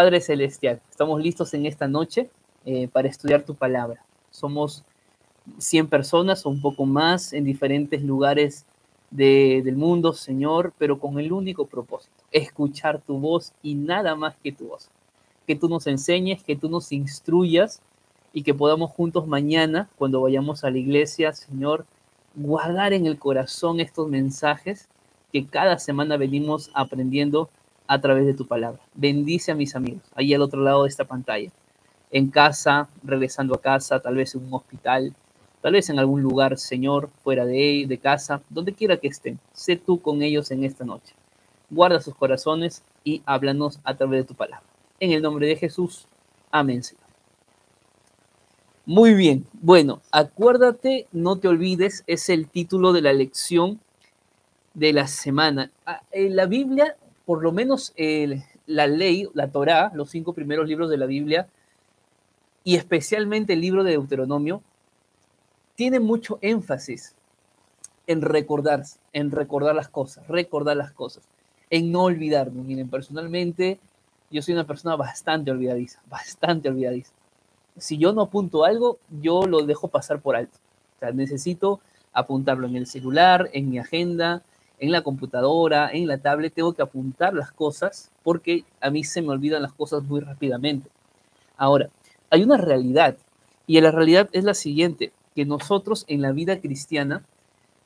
Padre Celestial, estamos listos en esta noche eh, para estudiar tu palabra. Somos 100 personas o un poco más en diferentes lugares del mundo, Señor, pero con el único propósito, escuchar tu voz y nada más que tu voz. Que tú nos enseñes, que tú nos instruyas y que podamos juntos mañana, cuando vayamos a la iglesia, Señor, guardar en el corazón estos mensajes que cada semana venimos aprendiendo a través de tu palabra. Bendice a mis amigos, ahí al otro lado de esta pantalla, en casa, regresando a casa, tal vez en un hospital, tal vez en algún lugar, Señor, fuera de, de casa, donde quiera que estén. Sé tú con ellos en esta noche. Guarda sus corazones y háblanos a través de tu palabra. En el nombre de Jesús. Amén. Muy bien. Bueno, acuérdate, no te olvides, es el título de la lección de la semana. Ah, en la Biblia, por lo menos la ley, la Torá, los cinco primeros libros de la Biblia, y especialmente el libro de Deuteronomio, tiene mucho énfasis en recordar, en recordar las cosas, recordar las cosas, en no olvidarnos. Miren, personalmente, yo soy una persona bastante olvidadiza, bastante olvidadiza. Si yo no apunto algo, yo lo dejo pasar por alto. O sea, necesito apuntarlo en el celular, en mi agenda, en la computadora, en la tablet, tengo que apuntar las cosas porque a mí se me olvidan las cosas muy rápidamente. Ahora, hay una realidad y la realidad es la siguiente que nosotros en la vida cristiana,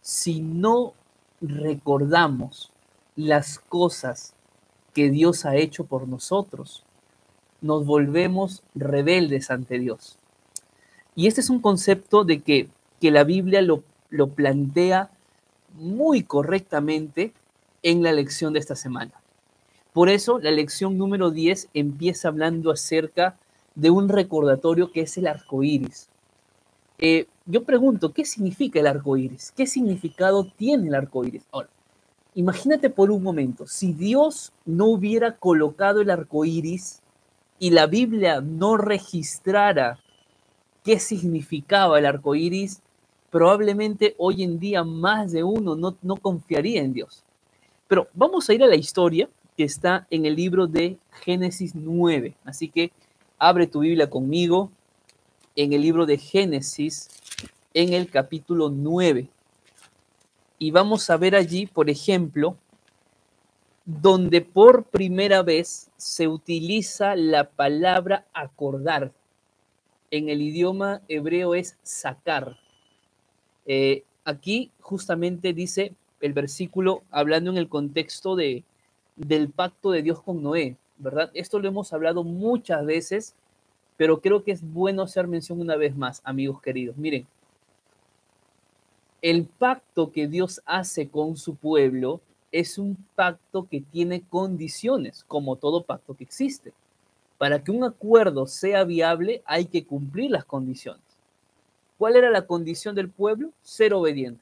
si no recordamos las cosas que Dios ha hecho por nosotros, nos volvemos rebeldes ante Dios. Y este es un concepto de que, que la Biblia lo, lo plantea muy correctamente en la lección de esta semana. Por eso la lección número 10 empieza hablando acerca de un recordatorio que es el arco iris. Eh, yo pregunto, ¿qué significa el arco iris? ¿Qué significado tiene el arco iris? Ahora, imagínate por un momento, si Dios no hubiera colocado el arco iris y la Biblia no registrara qué significaba el arco iris, probablemente hoy en día más de uno no, no confiaría en Dios. Pero vamos a ir a la historia que está en el libro de Génesis 9. Así que abre tu Biblia conmigo en el libro de Génesis, en el capítulo 9. Y vamos a ver allí, por ejemplo, donde por primera vez se utiliza la palabra acordar. En el idioma hebreo es sacar. Eh, aquí justamente dice el versículo hablando en el contexto de, del pacto de Dios con Noé, ¿verdad? Esto lo hemos hablado muchas veces pero creo que es bueno hacer mención una vez más, amigos queridos. Miren, el pacto que Dios hace con su pueblo es un pacto que tiene condiciones, como todo pacto que existe. Para que un acuerdo sea viable hay que cumplir las condiciones. ¿Cuál era la condición del pueblo? Ser obediente.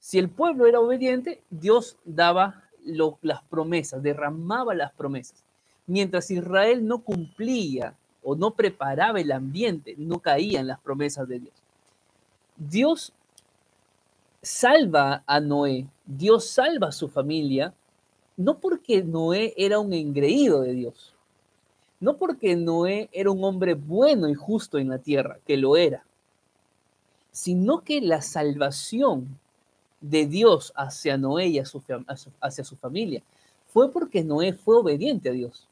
Si el pueblo era obediente, Dios daba las promesas, derramaba las promesas. Mientras Israel no cumplía o no preparaba el ambiente, no caían las promesas de Dios. Dios salva a Noé, Dios salva a su familia, no porque Noé era un engreído de Dios, no porque Noé era un hombre bueno y justo en la tierra, que lo era, sino que la salvación de Dios hacia Noé y hacia su familia fue porque Noé fue obediente a Dios.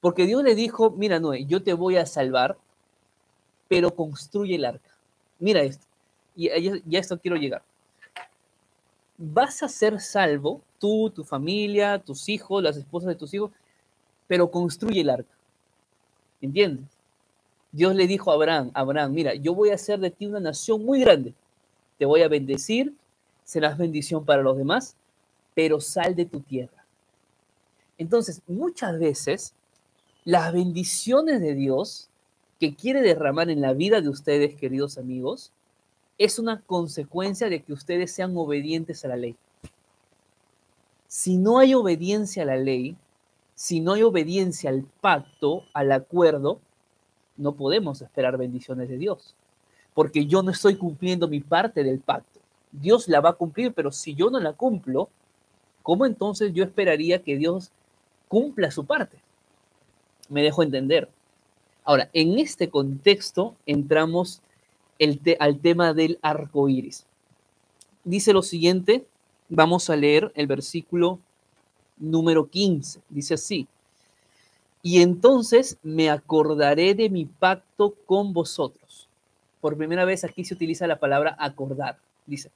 Porque Dios le dijo, mira Noé, yo te voy a salvar, pero construye el arca. Mira esto. Y ya esto quiero llegar. Vas a ser salvo, tú, tu familia, tus hijos, las esposas de tus hijos, pero construye el arca. ¿Entiendes? Dios le dijo a Abraham, Abraham, mira, yo voy a hacer de ti una nación muy grande. Te voy a bendecir, serás bendición para los demás, pero sal de tu tierra. Entonces, muchas veces las bendiciones de Dios que quiere derramar en la vida de ustedes, queridos amigos, es una consecuencia de que ustedes sean obedientes a la ley. Si no hay obediencia a la ley, si no hay obediencia al pacto, al acuerdo, no podemos esperar bendiciones de Dios, porque yo no estoy cumpliendo mi parte del pacto. Dios la va a cumplir, pero si yo no la cumplo, ¿cómo entonces yo esperaría que Dios cumpla su parte? Me dejo entender. Ahora, en este contexto entramos al tema del arco iris. Dice lo siguiente, vamos a leer el versículo número 15. Dice así: Y entonces me acordaré de mi pacto con vosotros. Por primera vez aquí se utiliza la palabra acordar. Dice: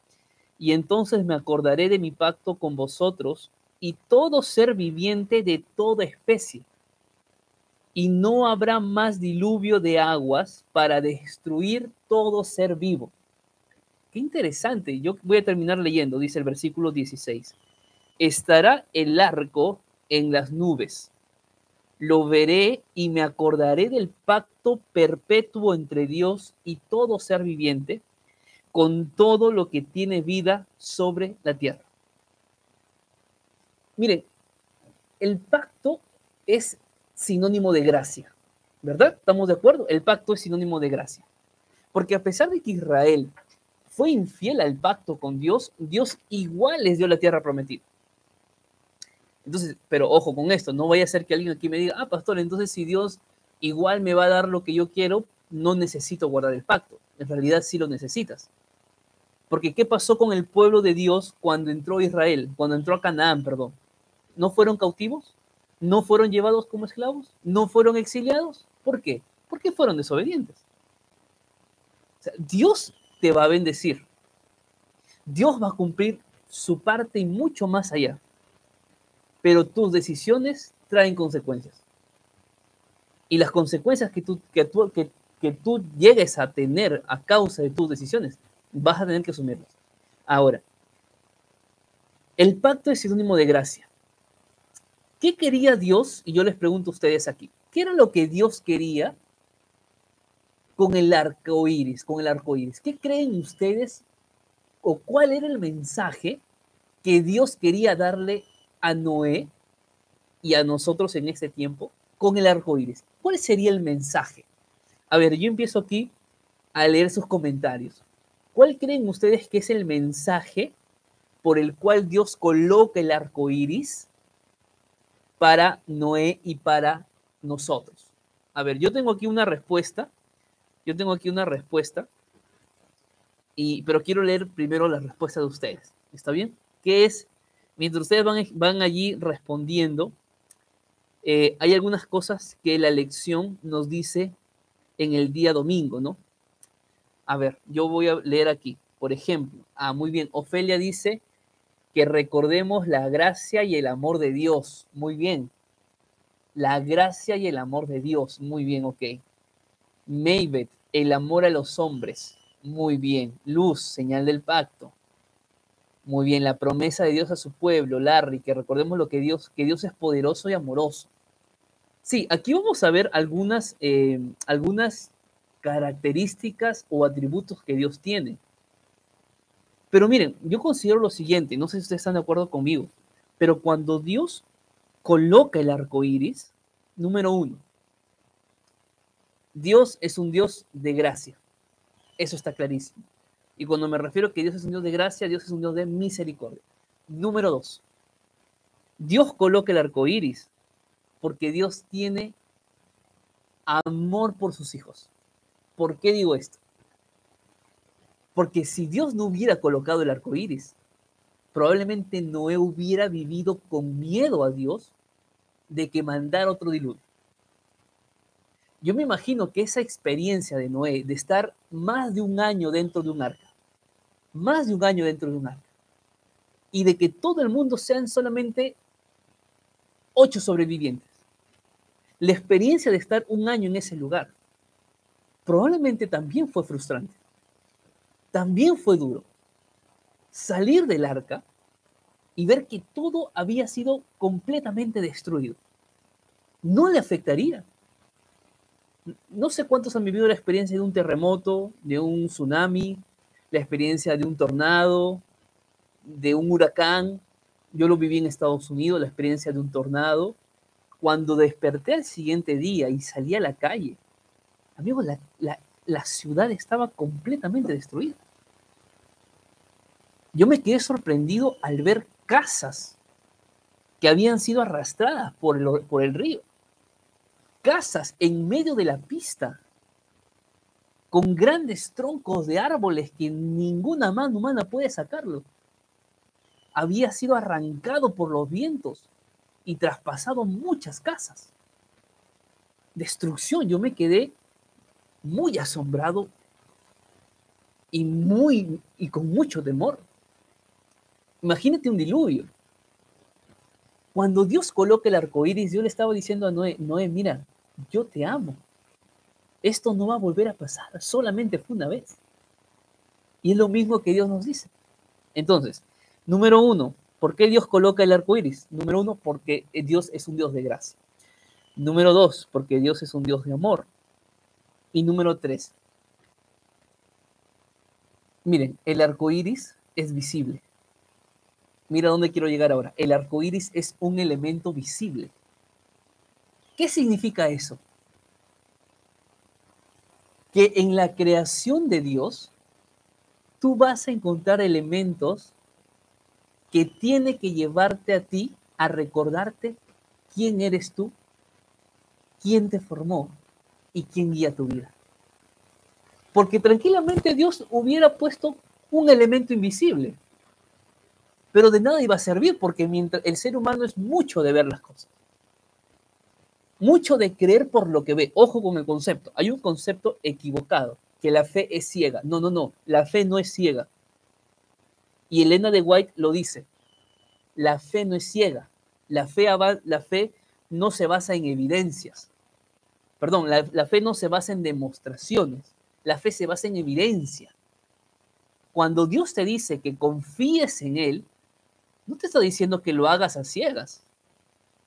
Y entonces me acordaré de mi pacto con vosotros y todo ser viviente de toda especie. Y no habrá más diluvio de aguas para destruir todo ser vivo. Qué interesante. Yo voy a terminar leyendo, dice el versículo 16. Estará el arco en las nubes. Lo veré y me acordaré del pacto perpetuo entre Dios y todo ser viviente, con todo lo que tiene vida sobre la tierra. Miren, el pacto es sinónimo de gracia, ¿verdad? ¿Estamos de acuerdo? El pacto es sinónimo de gracia. Porque a pesar de que Israel fue infiel al pacto con Dios, Dios igual les dio la tierra prometida. Entonces, pero ojo con esto, no vaya a ser que alguien aquí me diga, ah, pastor, entonces si Dios igual me va a dar lo que yo quiero, no necesito guardar el pacto. En realidad sí lo necesitas. Porque ¿qué pasó con el pueblo de Dios cuando entró Israel, cuando entró a Canaán, perdón? ¿No fueron cautivos? ¿No fueron llevados como esclavos? ¿No fueron exiliados? ¿Por qué? Porque fueron desobedientes. Dios te va a bendecir. Dios va a cumplir su parte y mucho más allá. Pero tus decisiones traen consecuencias. Y las consecuencias que tú, que tú, que, que tú llegues a tener a causa de tus decisiones, vas a tener que asumirlas. Ahora, el pacto es sinónimo de gracia. ¿Qué quería Dios? Y yo les pregunto a ustedes aquí, ¿qué era lo que Dios quería con el arco iris? Con el arco iris? ¿Qué creen ustedes o cuál era el mensaje que Dios quería darle a Noé y a nosotros en ese tiempo con el arco iris? ¿Cuál sería el mensaje? A ver, yo empiezo aquí a leer sus comentarios. ¿Cuál creen ustedes que es el mensaje por el cual Dios coloca el arco iris para Noé y para nosotros? A ver, yo tengo aquí una respuesta. Yo tengo aquí una respuesta. Y, pero quiero leer primero la respuesta de ustedes. ¿Está bien? ¿Qué es? Mientras ustedes van, van allí respondiendo, eh, hay algunas cosas que la lección nos dice en el día domingo, ¿no? A ver, yo voy a leer aquí. Por ejemplo, ah, muy bien, Ofelia dice, que recordemos la gracia y el amor de Dios. Muy bien. La gracia y el amor de Dios. Muy bien, ok. Maybet, el amor a los hombres. Muy bien. Luz, señal del pacto. Muy bien, la promesa de Dios a su pueblo, Larry, que recordemos lo que Dios, que Dios es poderoso y amoroso. Sí, aquí vamos a ver algunas, eh, algunas características o atributos que Dios tiene. Pero miren, yo considero lo siguiente, no sé si ustedes están de acuerdo conmigo, pero cuando Dios coloca el arco iris, número uno, Dios es un Dios de gracia. Eso está clarísimo. Y cuando me refiero a que Dios es un Dios de gracia, Dios es un Dios de misericordia. Número dos, Dios coloca el arco iris porque Dios tiene amor por sus hijos. ¿Por qué digo esto? Porque si Dios no hubiera colocado el arco iris, probablemente Noé hubiera vivido con miedo a Dios de que mandara otro diluvio. Yo me imagino que esa experiencia de Noé, de estar más de un año dentro de un arca, más de un año dentro de un arca, y de que todo el mundo sean solamente ocho sobrevivientes, la experiencia de estar un año en ese lugar, probablemente también fue frustrante también fue duro. Salir del arca y ver que todo había sido completamente destruido. No le afectaría. No sé cuántos han vivido la experiencia de un terremoto, de un tsunami, la experiencia de un tornado, de un huracán. Yo lo viví en Estados Unidos, la experiencia de un tornado. Cuando desperté al siguiente día y salí a la calle, amigos, la, la, ciudad estaba completamente destruida. Yo me quedé sorprendido al ver casas que habían sido arrastradas por el, por el río. Casas en medio de la pista, con grandes troncos de árboles que ninguna mano humana puede sacarlo. Había sido arrancado por los vientos y traspasado muchas casas. Destrucción, yo me quedé muy asombrado y muy y con mucho temor. Imagínate un diluvio. Cuando Dios coloca el arco iris, Dios le estaba diciendo a Noé, Noé, mira, yo te amo. Esto no va a volver a pasar, solamente fue una vez. Y es lo mismo que Dios nos dice. Entonces, número uno, ¿por qué Dios coloca el arco iris? Número uno, porque Dios es un Dios de gracia. Número dos, porque Dios es un Dios de amor. Y número tres, miren, el arco iris es visible. Mira dónde quiero llegar ahora. El arco iris es un elemento visible. ¿Qué significa eso? Que en la creación de Dios, tú vas a encontrar elementos que tiene que llevarte a ti a recordarte quién eres tú, quién te formó y quién guía tu vida. Porque tranquilamente Dios hubiera puesto un elemento invisible, pero de nada iba a servir porque mientras el ser humano es mucho de ver las cosas, mucho de creer por lo que ve. Ojo con el concepto. Hay un concepto equivocado, que la fe es ciega. No, no, no, la fe no es ciega. Y Elena de White lo dice, la fe no es ciega. La fe, la fe no se basa en evidencias. Perdón, la, la fe no se basa en demostraciones. La fe se basa en evidencia. Cuando Dios te dice que confíes en Él, no te está diciendo que lo hagas a ciegas.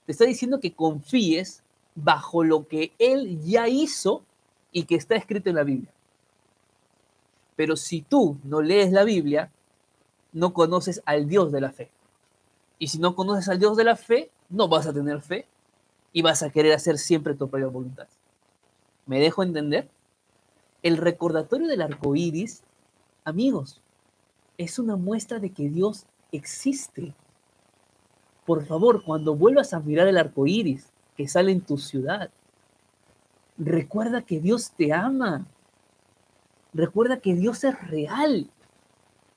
Te está diciendo que confíes bajo lo que Él ya hizo y que está escrito en la Biblia. Pero si tú no lees la Biblia, no conoces al Dios de la fe. Y si no conoces al Dios de la fe, no vas a tener fe y vas a querer hacer siempre tu propia voluntad. ¿Me dejo entender? El recordatorio del arco iris, amigos, es una muestra de que Dios existe. Por favor, cuando vuelvas a mirar el arco iris, que sale en tu ciudad. Recuerda que Dios te ama. Recuerda que Dios es real.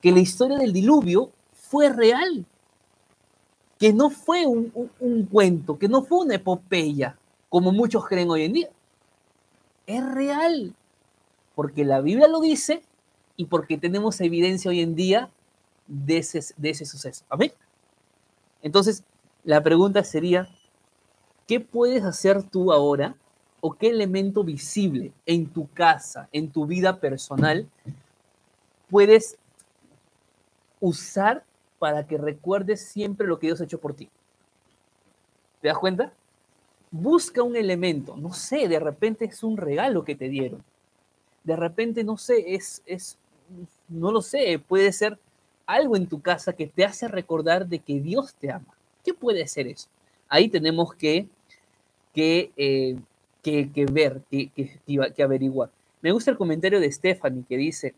Que la historia del diluvio fue real. Que no fue un, cuento, que no fue una epopeya, como muchos creen hoy en día. Es real. Porque la Biblia lo dice y porque tenemos evidencia hoy en día de ese, de ese suceso. Amén. Entonces, la pregunta sería, ¿Qué puedes hacer tú ahora o qué elemento visible en tu casa, en tu vida personal, puedes usar para que recuerdes siempre lo que Dios ha hecho por ti? ¿Te das cuenta? Busca un elemento, no sé, de repente es un regalo que te dieron. De repente, no sé, es, es, no lo sé, puede ser algo en tu casa que te hace recordar de que Dios te ama. ¿Qué puede ser eso? Ahí tenemos que eh, que, que, ver, que, que, averiguar. Me gusta el comentario de Stephanie que dice,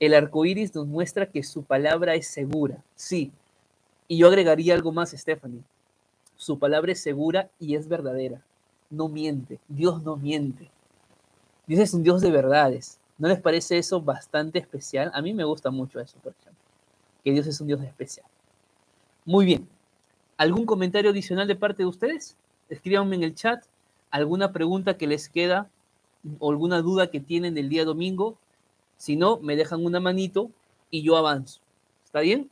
el arco iris nos muestra que su palabra es segura. Sí. Y yo agregaría algo más, Stephanie. Su palabra es segura y es verdadera. No miente. Dios no miente. Dios es un Dios de verdades. ¿No les parece eso bastante especial? A mí me gusta mucho eso, por ejemplo. Que Dios es un Dios especial. Muy bien. ¿Algún comentario adicional de parte de ustedes? escríbanme en el chat alguna pregunta que les queda o alguna duda que tienen del día domingo. Si no, me dejan una manito y yo avanzo. ¿Está bien?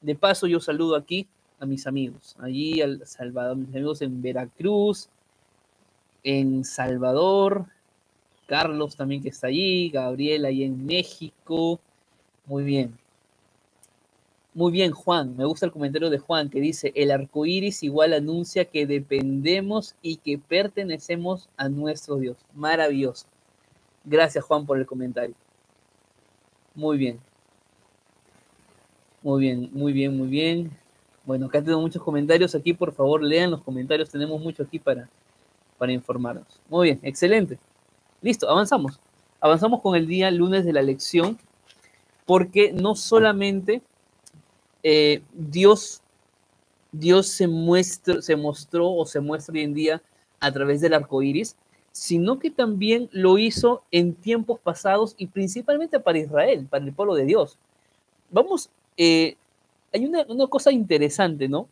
De paso, yo saludo aquí a mis amigos, allí al Salvador, mis amigos en Veracruz, en Salvador, Carlos también que está allí, Gabriel ahí en México. Muy bien. Muy bien, Juan. Me gusta el comentario de Juan que dice, el arco iris igual anuncia que dependemos y que pertenecemos a nuestro Dios. Maravilloso. Gracias, Juan, por el comentario. Muy bien. Muy bien, muy bien, muy bien. Bueno, acá tengo muchos comentarios. Aquí, por favor, lean los comentarios. Tenemos mucho aquí para, para informarnos. Muy bien, excelente. Listo, avanzamos. Avanzamos con el día lunes de la lección, porque no solamente eh, Dios, Dios se, muestra, se mostró o se muestra hoy en día a través del arco iris, sino que también lo hizo en tiempos pasados y principalmente para Israel, para el pueblo de Dios. Vamos, eh, hay una, cosa interesante, ¿no?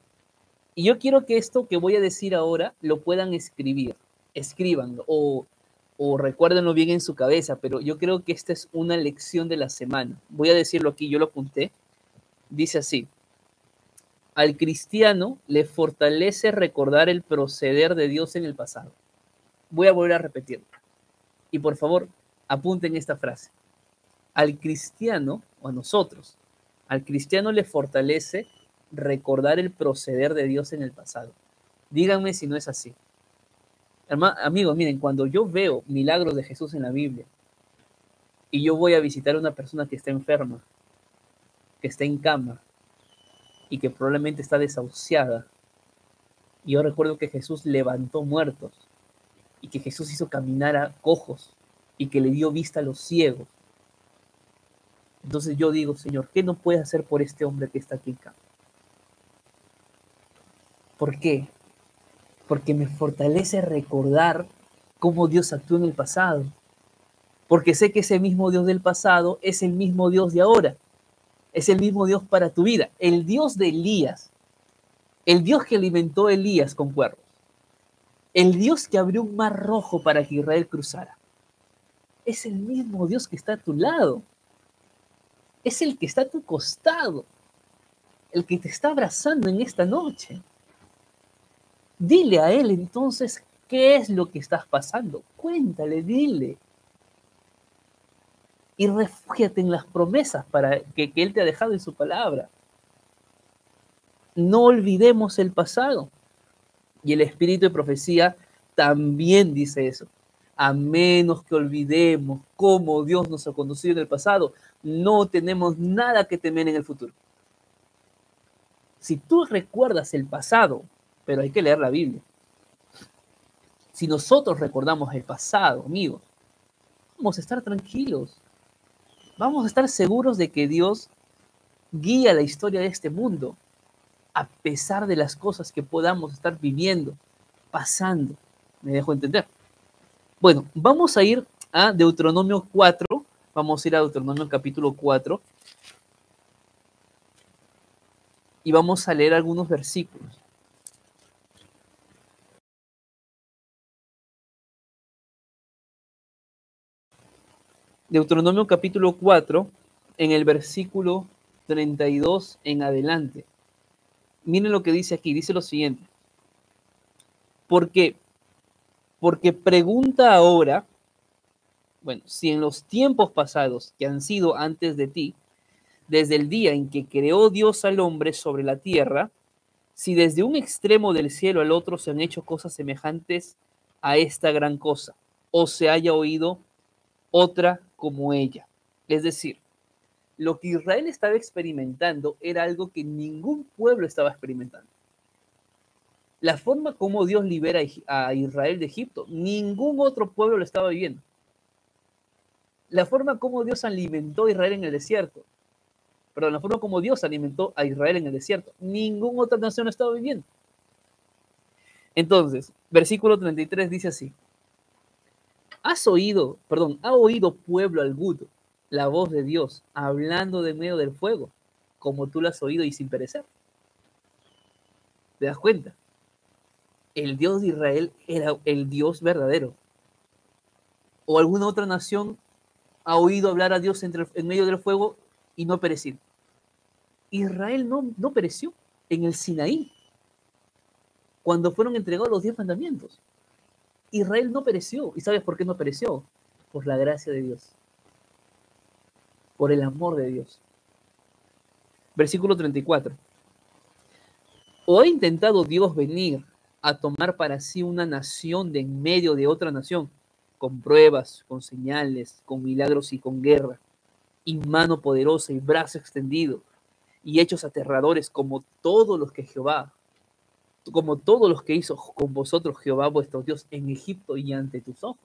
Y yo quiero que esto que voy a decir ahora lo puedan escribir, escríbanlo o, o recuérdenlo bien en su cabeza, pero yo creo que esta es una lección de la semana. Voy a decirlo aquí, yo lo apunté. Dice así, al cristiano le fortalece recordar el proceder de Dios en el pasado. Voy a volver a repetirlo. Y por favor, apunten esta frase. Al cristiano, o a nosotros, al cristiano le fortalece recordar el proceder de Dios en el pasado. Díganme si no es así. amigos, miren, cuando yo veo milagros de Jesús en la Biblia y yo voy a visitar a una persona que está enferma, que está en cama y que probablemente está desahuciada, y yo recuerdo que Jesús levantó muertos y que Jesús hizo caminar a cojos y que le dio vista a los ciegos. Entonces yo digo, Señor, ¿qué no puedes hacer por este hombre que está aquí en cama? ¿Por qué? Porque me fortalece recordar cómo Dios actuó en el pasado. Porque sé que ese mismo Dios del pasado es el mismo Dios de ahora. Es el mismo Dios para tu vida. El Dios de Elías. El Dios que alimentó a Elías con cuervos. El Dios que abrió un mar rojo para que Israel cruzara. Es el mismo Dios que está a tu lado. Es el que está a tu costado. El que te está abrazando en esta noche. Dile a él entonces qué es lo que estás pasando. Cuéntale, dile. Y refúgiate en las promesas para que, que Él te ha dejado en su palabra. No olvidemos el pasado. Y el espíritu de profecía también dice eso. A menos que olvidemos cómo Dios nos ha conducido en el pasado, no tenemos nada que temer en el futuro. Si tú recuerdas el pasado pero hay que leer la Biblia. Si nosotros recordamos el pasado, amigos, vamos a estar tranquilos. Vamos a estar seguros de que Dios guía la historia de este mundo, a pesar de las cosas que podamos estar viviendo, pasando. ¿Me dejo entender? Bueno, vamos a ir a Deuteronomio 4. Vamos a ir a Deuteronomio capítulo 4. Y vamos a leer algunos versículos. Deuteronomio capítulo 4, en el versículo 32 en adelante. Miren lo que dice aquí, dice lo siguiente. Porque, porque pregunta ahora, bueno, si en los tiempos pasados que han sido antes de ti, desde el día en que creó Dios al hombre sobre la tierra, si desde un extremo del cielo al otro se han hecho cosas semejantes a esta gran cosa, o se haya oído otra como ella. Es decir, lo que Israel estaba experimentando era algo que ningún pueblo estaba experimentando. La forma como Dios libera a Israel de Egipto, ningún otro pueblo lo estaba viviendo. La forma como Dios alimentó a Israel en el desierto, perdón, la forma como Dios alimentó a Israel en el desierto, ninguna otra nación lo estaba viviendo. Entonces, versículo 33 dice así, ¿Has oído, perdón, ha oído pueblo alguno la voz de Dios hablando de medio del fuego, como tú la has oído y sin perecer? ¿Te das cuenta? El Dios de Israel era el Dios verdadero. ¿O alguna otra nación ha oído hablar a Dios entre, en medio del fuego y no perecer? Israel no, no pereció en el Sinaí, cuando fueron entregados los diez mandamientos. Israel no pereció. ¿Y sabes por qué no pereció? Por la gracia de Dios. Por el amor de Dios. Versículo 34. ¿O ha intentado Dios venir a tomar para sí una nación de en medio de otra nación, con pruebas, con señales, con milagros y con guerra, y mano poderosa y brazo extendido, y hechos aterradores como todos los que Jehová como todos los que hizo con vosotros Jehová vuestro Dios en Egipto y ante tus ojos.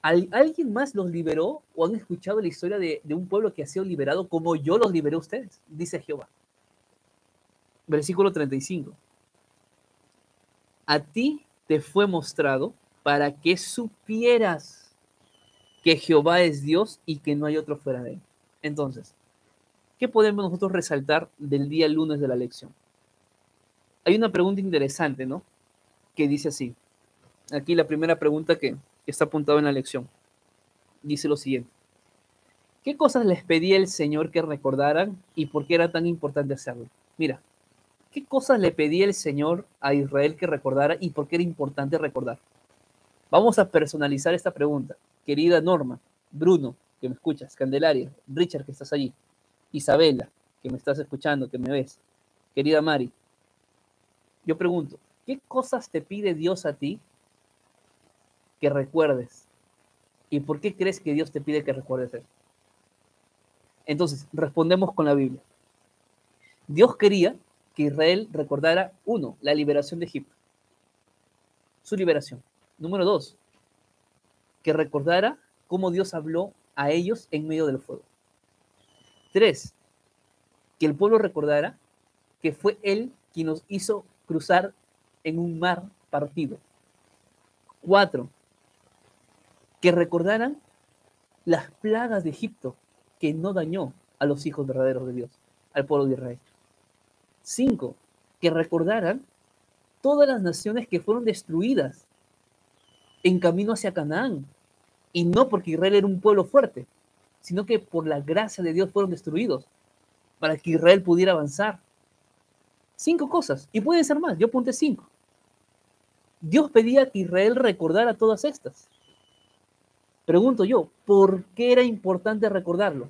¿Alguien más los liberó o han escuchado la historia de, de, un pueblo que ha sido liberado como yo los liberé a ustedes? Dice Jehová. Versículo 35. a ti te fue mostrado para que supieras que Jehová es Dios y que no hay otro fuera de él. Entonces, ¿qué podemos nosotros resaltar del día lunes de la lección? Hay una pregunta interesante, ¿no? Que dice así. Aquí la primera pregunta que está apuntada en la lección. Dice lo siguiente. ¿Qué cosas les pedía el Señor que recordaran y por qué era tan importante hacerlo? Mira, ¿qué cosas le pedía el Señor a Israel que recordara y por qué era importante recordar? Vamos a personalizar esta pregunta. Querida Norma, Bruno, que me escuchas, Candelaria, Richard, que estás allí, Isabela, que me estás escuchando, que me ves, querida Mari. Yo pregunto, ¿qué cosas te pide Dios a ti que recuerdes? ¿Y por qué crees que Dios te pide que recuerdes? Entonces, respondemos con la Biblia. Dios quería que Israel recordara, uno, la liberación de Egipto, su liberación. Número dos, que recordara cómo Dios habló a ellos en medio del fuego. Tres, que el pueblo recordara que fue Él quien nos hizo cruzar en un mar partido. Cuatro, que recordaran las plagas de Egipto que no dañó a los hijos verdaderos de Dios, al pueblo de Israel. Cinco, que recordaran todas las naciones que fueron destruidas en camino hacia Canaán. Y no porque Israel era un pueblo fuerte, sino que por la gracia de Dios fueron destruidos para que Israel pudiera avanzar. Cinco cosas, y pueden ser más, yo apunté cinco. Dios pedía que Israel recordara todas estas. Pregunto yo, ¿por qué era importante recordarlo?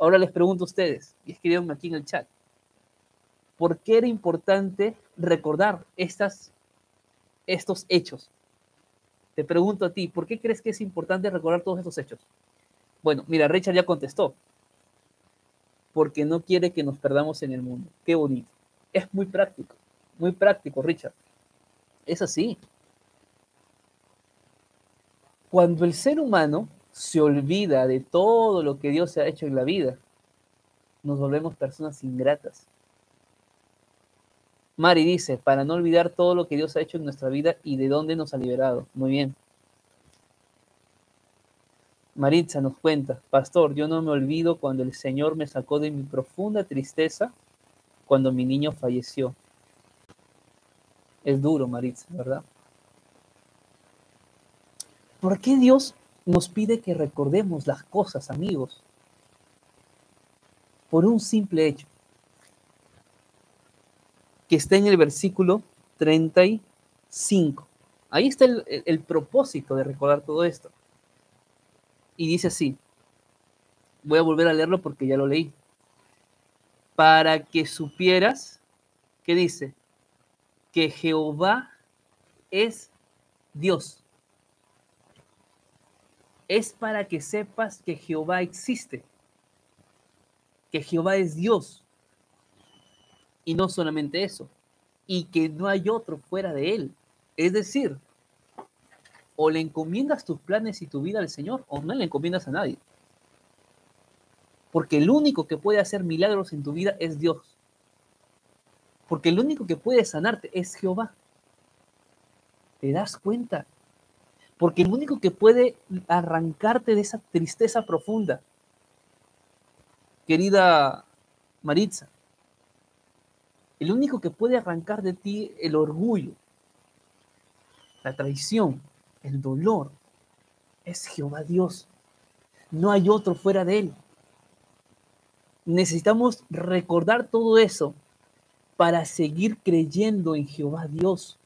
Ahora les pregunto a ustedes, y escriban aquí en el chat, ¿por qué era importante recordar estas, estos hechos? Te pregunto a ti, ¿por qué crees que es importante recordar todos estos hechos? Bueno, mira, Richard ya contestó. Porque no quiere que nos perdamos en el mundo. Qué bonito. Es muy práctico, muy práctico, Richard. Es así. Cuando el ser humano se olvida de todo lo que Dios ha hecho en la vida, nos volvemos personas ingratas. Mari dice, para no olvidar todo lo que Dios ha hecho en nuestra vida y de dónde nos ha liberado. Muy bien. Maritza nos cuenta, Pastor, yo no me olvido cuando el Señor me sacó de mi profunda tristeza cuando mi niño falleció. Es duro, Maritza, ¿verdad? ¿Por qué Dios nos pide que recordemos las cosas, amigos? Por un simple hecho, que está en el versículo 35. Ahí está el, el propósito de recordar todo esto. Y dice así, voy a volver a leerlo porque ya lo leí. Para que supieras, ¿qué dice? Que Jehová es Dios es para que sepas que Jehová existe, que Jehová es Dios. Y no solamente eso, y que no hay otro fuera de él. Es decir, o le encomiendas tus planes y tu vida al Señor o no le encomiendas a nadie. Porque el único que puede hacer milagros en tu vida es Dios. Porque el único que puede sanarte es Jehová. ¿Te das cuenta? porque el único que puede arrancarte de esa tristeza profunda, querida Maritza, el único que puede arrancar de ti el orgullo, la traición, el dolor, es Jehová Dios. No hay otro fuera de él. Necesitamos recordar todo eso para seguir creyendo en Jehová Dios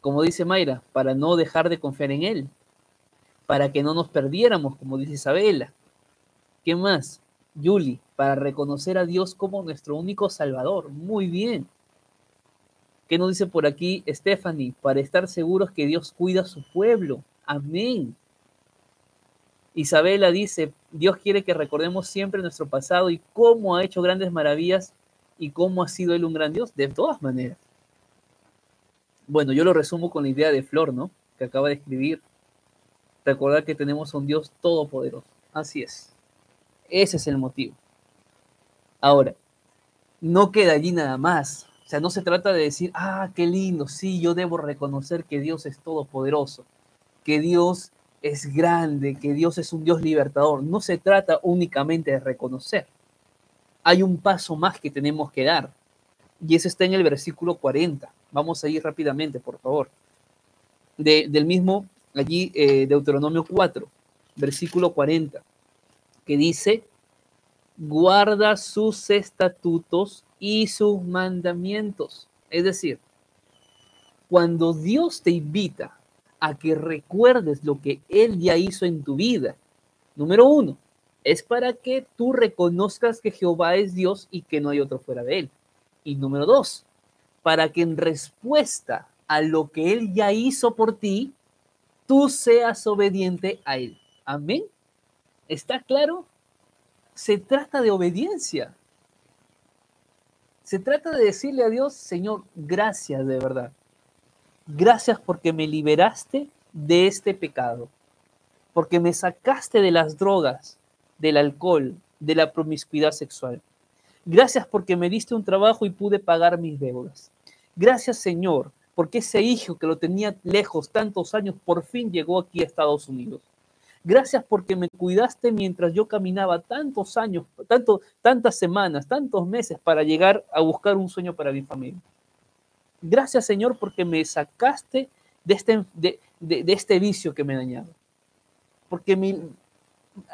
como dice Mayra, para no dejar de confiar en Él, para que no nos perdiéramos, como dice Isabela. ¿Qué más? Yuli, para reconocer a Dios como nuestro único Salvador. Muy bien. ¿Qué nos dice por aquí Stephanie? Para estar seguros que Dios cuida a su pueblo. Amén. Isabela dice, Dios quiere que recordemos siempre nuestro pasado y cómo ha hecho grandes maravillas y cómo ha sido Él un gran Dios. De todas maneras. Bueno, yo lo resumo con la idea de Flor, ¿no? Que acaba de escribir. Recordar que tenemos un Dios todopoderoso. Así es. Ese es el motivo. Ahora, no queda allí nada más. O sea, no se trata de decir, ah, qué lindo, sí, yo debo reconocer que Dios es todopoderoso, que Dios es grande, que Dios es un Dios libertador. No se trata únicamente de reconocer. Hay un paso más que tenemos que dar. Y eso está en el versículo 40. Vamos a ir rápidamente, por favor. del mismo, allí, eh, Deuteronomio 4, versículo 40, que dice, guarda sus estatutos y sus mandamientos. Es decir, cuando Dios te invita a que recuerdes lo que Él ya hizo en tu vida, número uno, es para que tú reconozcas que Jehová es Dios y que no hay otro fuera de Él. Y número dos, para que en respuesta a lo que Él ya hizo por ti, tú seas obediente a Él. Amén. ¿Está claro? Se trata de obediencia. Se trata de decirle a Dios, Señor, gracias de verdad. Gracias porque me liberaste de este pecado, porque me sacaste de las drogas, del alcohol, de la promiscuidad sexual. Gracias porque me diste un trabajo y pude pagar mis deudas. Gracias Señor, porque ese hijo que lo tenía lejos tantos años por fin llegó aquí a Estados Unidos. Gracias porque me cuidaste mientras yo caminaba tantos años, tantas semanas, tantos meses para llegar a buscar un sueño para mi familia. Gracias Señor porque me sacaste de este, de, este vicio que me dañaba. Porque me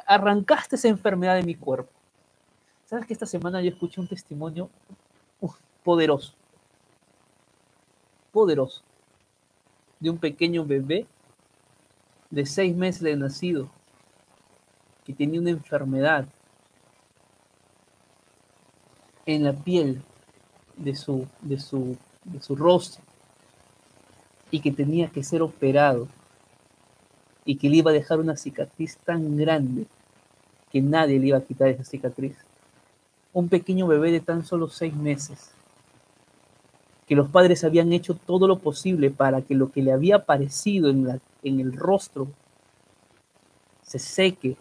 arrancaste esa enfermedad de mi cuerpo. ¿Sabes que esta semana yo escuché un testimonio poderoso? Poderoso. De un pequeño bebé de seis meses de nacido que tenía una enfermedad en la piel de su, de su, de su rostro y que tenía que ser operado y que le iba a dejar una cicatriz tan grande que nadie le iba a quitar esa cicatriz. Un pequeño bebé de tan solo seis meses, que los padres habían hecho todo lo posible para que lo que le había aparecido en, la, en el rostro se seque,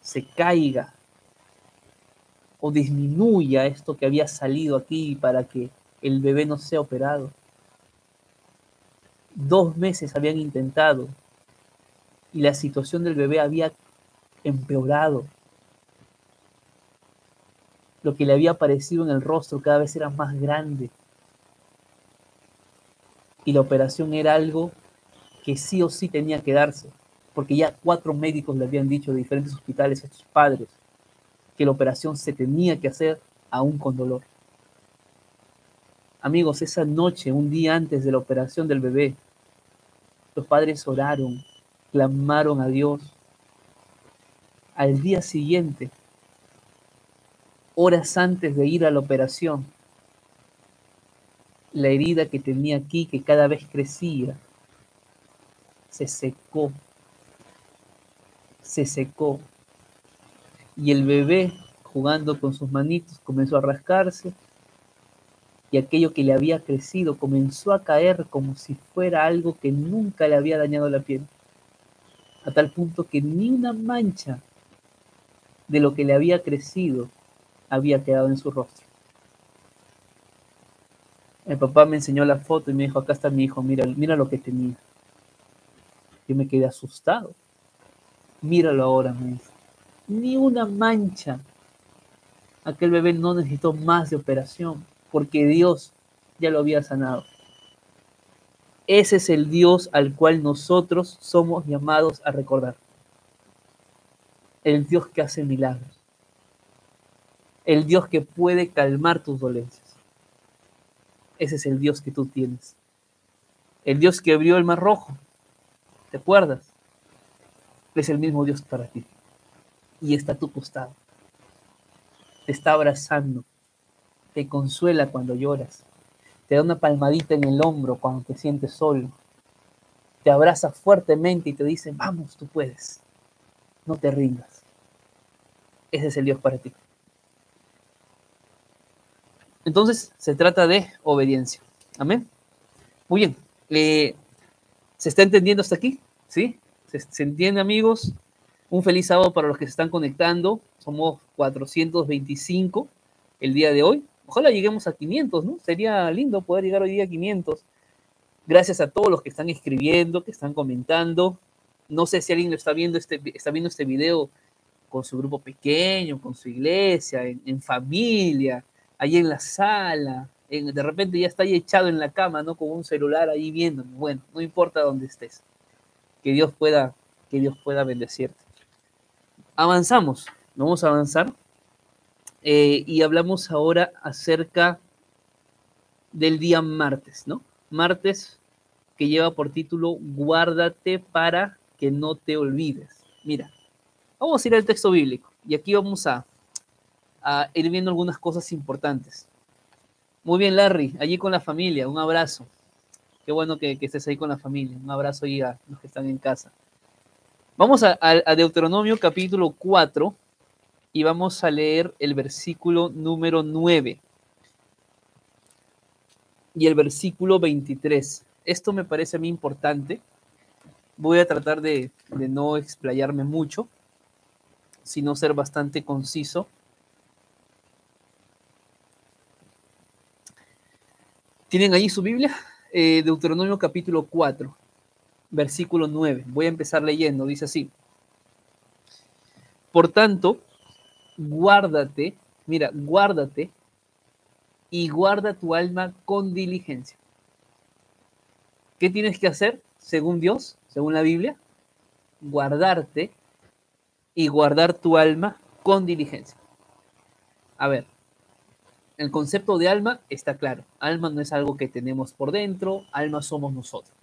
se caiga o disminuya esto que había salido aquí para que el bebé no sea operado. Dos meses habían intentado y la situación del bebé había empeorado lo que le había aparecido en el rostro cada vez era más grande. Y la operación era algo que sí o sí tenía que darse, porque ya cuatro médicos le habían dicho de diferentes hospitales a estos padres que la operación se tenía que hacer aún con dolor. Amigos, esa noche, un día antes de la operación del bebé, los padres oraron, clamaron a Dios. Al día siguiente, horas antes de ir a la operación, la herida que tenía aquí, que cada vez crecía, se secó, se secó. Y el bebé, jugando con sus manitos, comenzó a rascarse y aquello que le había crecido comenzó a caer como si fuera algo que nunca le había dañado la piel, a tal punto que ni una mancha de lo que le había crecido había quedado en su rostro. El papá me enseñó la foto y me dijo, acá está mi hijo, mira, mira lo que tenía. Yo me quedé asustado. Míralo ahora, me dijo. Ni una mancha. Aquel bebé no necesitó más de operación porque Dios ya lo había sanado. Ese es el Dios al cual nosotros somos llamados a recordar. El Dios que hace milagros el Dios que puede calmar tus dolencias. Ese es el Dios que tú tienes. El Dios que abrió el mar rojo. ¿Te acuerdas? Es el mismo Dios para ti. Y está a tu costado. Te está abrazando. Te consuela cuando lloras. Te da una palmadita en el hombro cuando te sientes solo. Te abraza fuertemente y te dice, vamos, tú puedes. No te rindas. Ese es el Dios para ti. Entonces, se trata de obediencia. Amén. Muy bien. Eh, ¿Se está entendiendo hasta aquí? ¿Sí? ¿Se, entiende, amigos? Un feliz sábado para los que se están conectando. Somos 425 el día de hoy. Ojalá lleguemos a 500, ¿no? Sería lindo poder llegar hoy día a 500. Gracias a todos los que están escribiendo, que están comentando. No sé si alguien está viendo este, está viendo este video con su grupo pequeño, con su iglesia, en, familia, ahí en la sala. de repente ya está ahí echado en la cama, ¿no? Con un celular ahí viendo. Bueno, no importa dónde estés. Que Dios pueda, que Dios pueda bendecirte. Avanzamos, vamos a avanzar. Eh, y hablamos ahora acerca del día martes, ¿no? Martes que lleva por título Guárdate para que no te olvides. Mira, vamos a ir al texto bíblico y aquí vamos a, ir viendo algunas cosas importantes. Muy bien, Larry, allí con la familia, un abrazo. Qué bueno que, estés ahí con la familia. Un abrazo ahí a los que están en casa. Vamos a, Deuteronomio capítulo 4, y vamos a leer el versículo número 9 y el versículo 23. Esto me parece a mí importante. Voy a tratar de, no explayarme mucho, sino ser bastante conciso. ¿Tienen ahí su Biblia? Eh, Deuteronomio capítulo 4, versículo 9. Voy a empezar leyendo. Dice así. Por tanto, guárdate, mira, guárdate y guarda tu alma con diligencia. ¿Qué tienes que hacer según Dios, según la Biblia? Guardarte y guardar tu alma con diligencia. A ver, el concepto de alma está claro. Alma no es algo que tenemos por dentro, alma somos nosotros.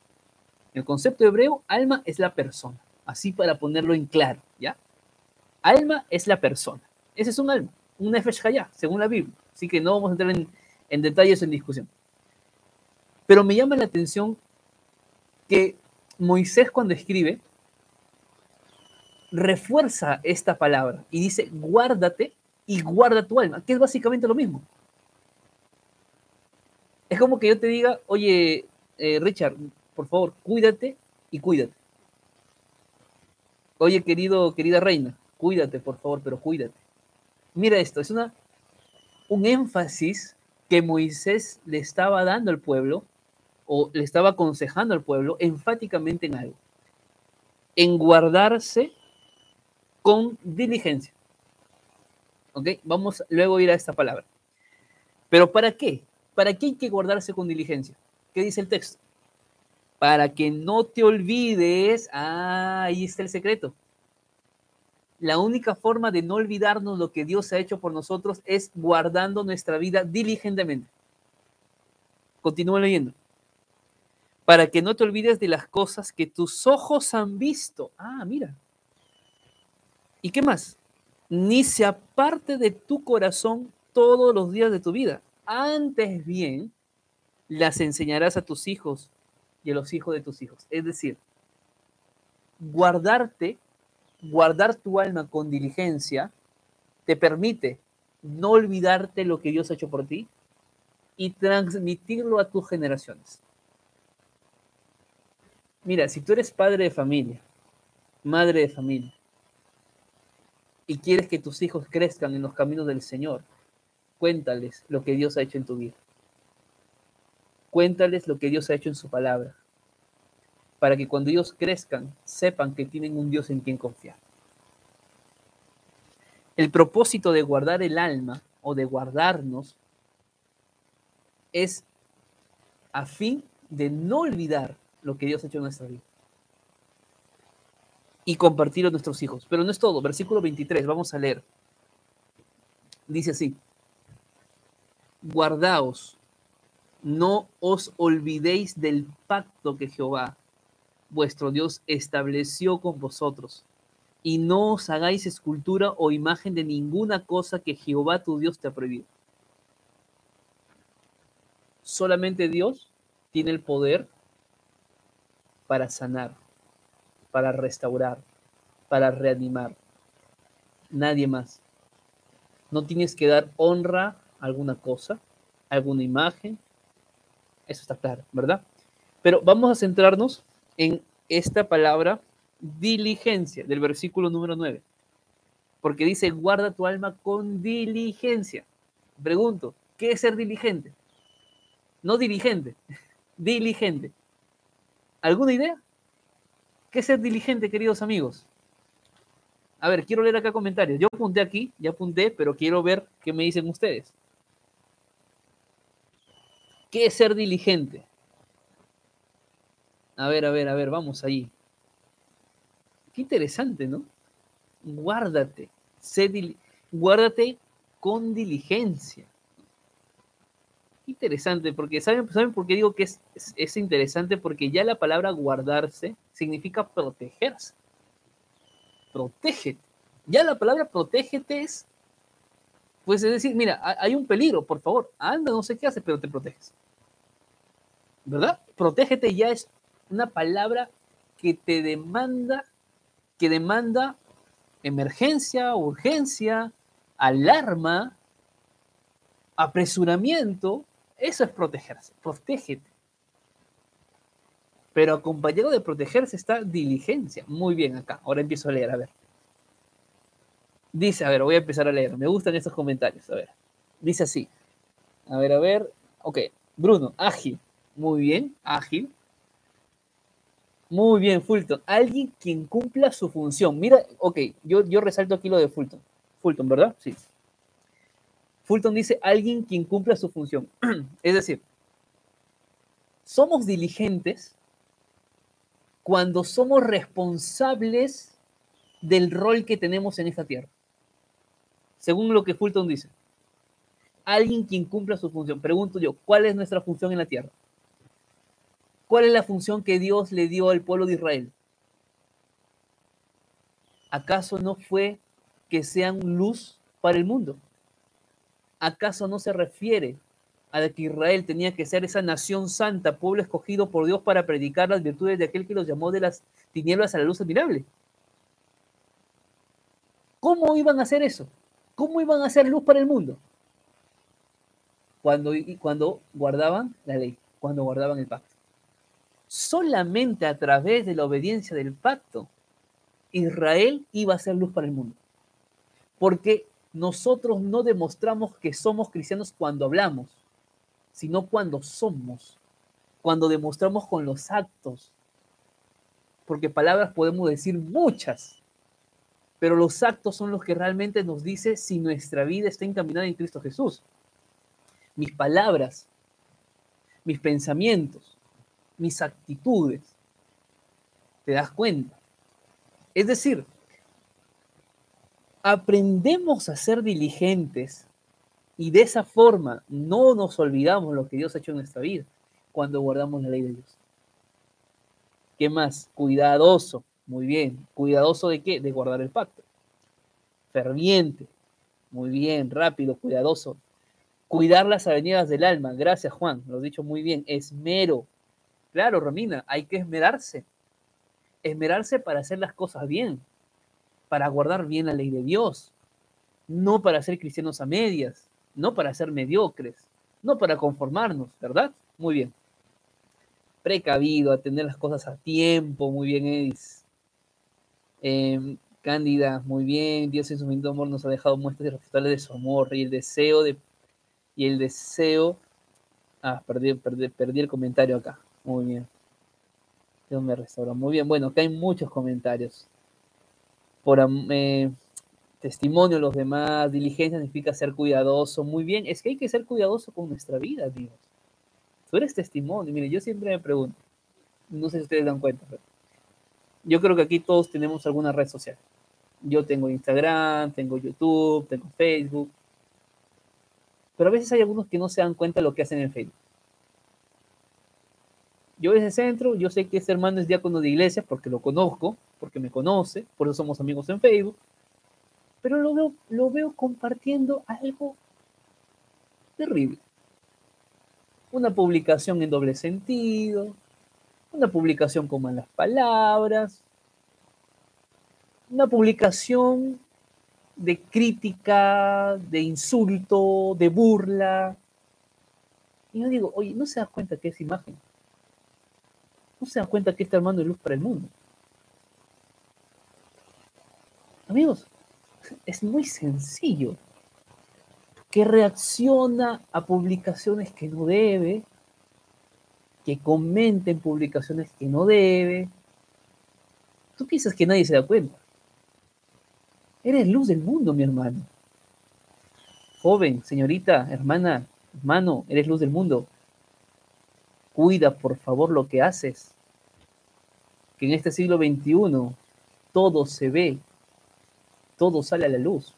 El concepto hebreo, alma es la persona. Así para ponerlo en claro, ¿ya? Alma es la persona. Ese es un alma, un Nefesh Hayah, según la Biblia. Así que no vamos a entrar en, en detalles en discusión. Pero me llama la atención que Moisés cuando escribe refuerza esta palabra y dice guárdate y guarda tu alma, que es básicamente lo mismo. Es como que yo te diga, oye, eh, Richard, por favor, cuídate y cuídate. Oye, querido, querida reina, cuídate, por favor, pero cuídate. Mira esto, es una, un énfasis que Moisés le estaba dando al pueblo o le estaba aconsejando al pueblo enfáticamente en algo, en guardarse con diligencia. ¿Ok? Vamos luego a ir a esta palabra. Pero ¿para qué? ¿Para qué hay que guardarse con diligencia? ¿Qué dice el texto? Para que no te olvides, ah, ahí está el secreto la única forma de no olvidarnos lo que Dios ha hecho por nosotros es guardando nuestra vida diligentemente. Continúa leyendo. Para que no te olvides de las cosas que tus ojos han visto. Ah, mira. ¿Y qué más? Ni se aparte de tu corazón todos los días de tu vida. Antes bien, las enseñarás a tus hijos y a los hijos de tus hijos. Es decir, guardarte guardar tu alma con diligencia te permite no olvidarte lo que Dios ha hecho por ti y transmitirlo a tus generaciones. Mira, si tú eres padre de familia, madre de familia, y quieres que tus hijos crezcan en los caminos del Señor, cuéntales lo que Dios ha hecho en tu vida. Cuéntales lo que Dios ha hecho en su palabra para que cuando ellos crezcan sepan que tienen un Dios en quien confiar. El propósito de guardar el alma o de guardarnos es a fin de no olvidar lo que Dios ha hecho en nuestra vida y compartirlo a nuestros hijos. Pero no es todo. Versículo 23, vamos a leer. Dice así, guardaos, no os olvidéis del pacto que Jehová vuestro Dios estableció con vosotros. Y no os hagáis escultura o imagen de ninguna cosa que Jehová tu Dios te ha prohibido. Solamente Dios tiene el poder para sanar, para restaurar, para reanimar. Nadie más. No tienes que dar honra a alguna cosa, alguna imagen. Eso está claro, ¿verdad? Pero vamos a centrarnos en esta palabra diligencia del versículo número 9. Porque dice, guarda tu alma con diligencia. Pregunto, ¿Qué es ser diligente? No dirigente, diligente. ¿Alguna idea? ¿Qué es ser diligente, queridos amigos? A ver, quiero leer acá comentarios. Yo apunté aquí, ya apunté, pero quiero ver qué me dicen ustedes. ¿Qué es ser diligente? A ver, a ver, a ver, vamos ahí. Qué interesante, ¿no? Guárdate, sé guárdate con diligencia. Interesante, porque ¿saben, ¿saben por qué digo que es, es interesante? Porque ya la palabra guardarse significa protegerse. Protégete. Ya la palabra protégete es, pues es decir, mira, hay un peligro, por favor, anda, no sé qué hace, pero te proteges. ¿Verdad? Protégete ya es una palabra que te demanda, que demanda emergencia, urgencia, alarma, apresuramiento. Eso es protegerse, protégete. Pero acompañado de protegerse está diligencia. Muy bien acá. Ahora empiezo a leer, a ver. Dice, a ver, voy a empezar a leer. Me gustan estos comentarios. A ver. Dice así. A ver, a ver. Ok. Bruno, ágil. Muy bien, ágil. Muy bien, Fulton. Alguien quien cumpla su función. Mira, ok, yo, yo resalto aquí lo de Fulton. Fulton, ¿verdad? Sí. Fulton dice alguien quien cumpla su función. es decir, somos diligentes cuando somos responsables del rol que tenemos en esta tierra. Según lo que Fulton dice. Alguien quien cumpla su función. Pregunto yo, ¿cuál es nuestra función en la tierra? ¿Cuál es la función que Dios le dio al pueblo de Israel? ¿Acaso no fue que sean luz para el mundo? ¿Acaso no se refiere a que Israel tenía que ser esa nación santa, pueblo escogido por Dios para predicar las virtudes de aquel que los llamó de las tinieblas a la luz admirable? ¿Cómo iban a hacer eso? ¿Cómo iban a hacer luz para el mundo? Cuando, cuando guardaban la ley, cuando guardaban el pacto solamente a través de la obediencia del pacto, Israel iba a ser luz para el mundo. Porque nosotros no demostramos que somos cristianos cuando hablamos, sino cuando somos, cuando demostramos con los actos. Porque palabras podemos decir muchas, pero los actos son los que realmente nos dice si nuestra vida está encaminada en Cristo Jesús. Mis palabras, mis pensamientos, mis actitudes. ¿Te das cuenta? Es decir, aprendemos a ser diligentes y de esa forma no nos olvidamos lo que Dios ha hecho en nuestra vida cuando guardamos la ley de Dios. ¿Qué más? Cuidadoso. Muy bien. ¿Cuidadoso de qué? De guardar el pacto. Ferviente. Muy bien. Rápido, cuidadoso. Cuidar las avenidas del alma. Gracias, Juan. Lo has dicho muy bien. Esmero. Claro, Romina, hay que esmerarse. Esmerarse para hacer las cosas bien, para guardar bien la ley de Dios, no para ser cristianos a medias, no para ser mediocres, no para conformarnos, ¿verdad? Muy bien. Precavido, atender las cosas a tiempo, muy bien, Edis. Em, Cándida, muy bien. Dios en su mismo amor nos ha dejado muestras irrefutables de su amor y el deseo de y el deseo. Ah, perdí el comentario acá. Muy bien. Dios me restaura. Muy bien. Bueno, acá hay muchos comentarios. Por eh, testimonio los demás, diligencia significa ser cuidadoso. Muy bien. Es que hay que ser cuidadoso con nuestra vida, Dios. Tú eres testimonio. Mire, yo siempre me pregunto. No sé si ustedes dan cuenta, pero yo creo que aquí todos tenemos alguna red social. Yo tengo Instagram, tengo YouTube, tengo Facebook. Pero a veces hay algunos que no se dan cuenta de lo que hacen en Facebook yo ese centro, yo sé que ese hermano es diácono de iglesia porque lo conozco, porque me conoce, por eso somos amigos en Facebook, pero lo veo, lo veo compartiendo algo terrible. Una publicación en doble sentido, una publicación con malas palabras, una publicación de crítica, de insulto, de burla. Y yo digo, oye, ¿no se da cuenta que es imagen? No se dan cuenta que está armando luz para el mundo. Amigos, es muy sencillo. que reacciona a publicaciones que no debe, que comenta en publicaciones que no debe. Tú piensas que nadie se da cuenta. Eres luz del mundo, mi hermano. Joven, señorita, hermana, hermano, eres luz del mundo. Cuida, por favor, lo que haces. En este siglo XXI todo se ve, todo sale a la luz.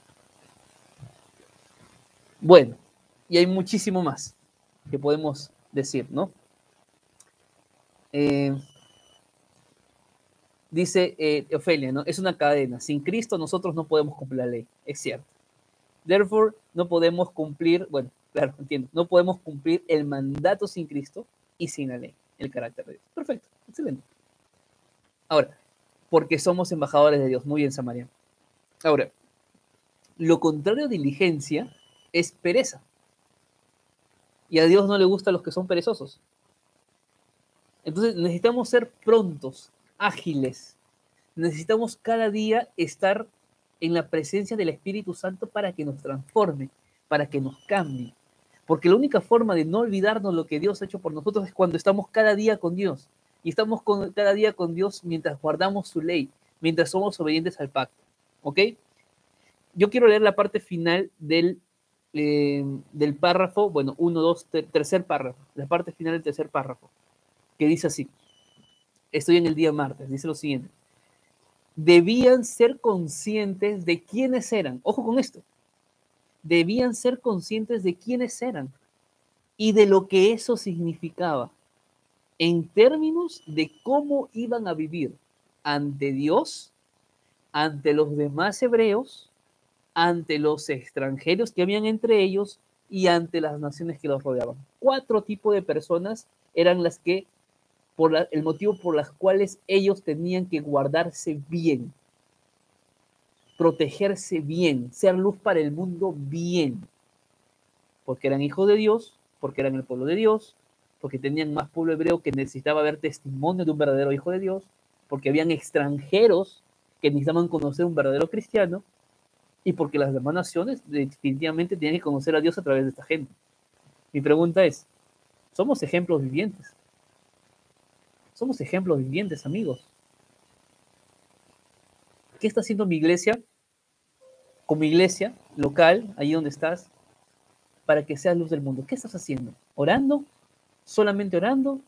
Bueno, y hay muchísimo más que podemos decir, ¿no? Eh, dice eh, Ofelia, ¿no? Es una cadena. Sin Cristo nosotros no podemos cumplir la ley. Es cierto. Therefore, no podemos cumplir, bueno, claro, entiendo, no podemos cumplir el mandato sin Cristo y sin la ley, el carácter de Dios. Perfecto, excelente. Ahora, porque somos embajadores de Dios. Muy bien, Samaria. Ahora, lo contrario de diligencia es pereza. Y a Dios no le gustan los que son perezosos. Entonces necesitamos ser prontos, ágiles. Necesitamos cada día estar en la presencia del Espíritu Santo para que nos transforme, para que nos cambie. Porque la única forma de no olvidarnos lo que Dios ha hecho por nosotros es cuando estamos cada día con Dios. Y estamos con, cada día con Dios mientras guardamos su ley, mientras somos obedientes al pacto. ¿Ok? Yo quiero leer la parte final del eh, del párrafo, bueno, uno, dos, tercer párrafo, la parte final del tercer párrafo, que dice así, estoy en el día martes, dice lo siguiente, debían ser conscientes de quiénes eran, ojo con esto, debían ser conscientes de quiénes eran y de lo que eso significaba en términos de cómo iban a vivir ante Dios, ante los demás hebreos ante los extranjeros que habían entre ellos y ante las naciones que los rodeaban. Cuatro tipos de personas eran las que, por el motivo por las cuales ellos tenían que guardarse bien, protegerse bien, ser luz para el mundo bien, porque eran hijos de Dios, porque eran el pueblo de Dios, porque tenían más pueblo hebreo que necesitaba ver testimonio de un verdadero hijo de Dios, porque habían extranjeros que necesitaban conocer un verdadero cristiano, y porque las demás naciones definitivamente tienen que conocer a Dios a través de esta gente. Mi pregunta es, ¿somos ejemplos vivientes? Somos ejemplos vivientes, amigos. ¿Qué está haciendo mi iglesia? Como iglesia local, ahí donde estás, para que seas luz del mundo. ¿Qué estás haciendo? ¿Orando? ¿Solamente orando?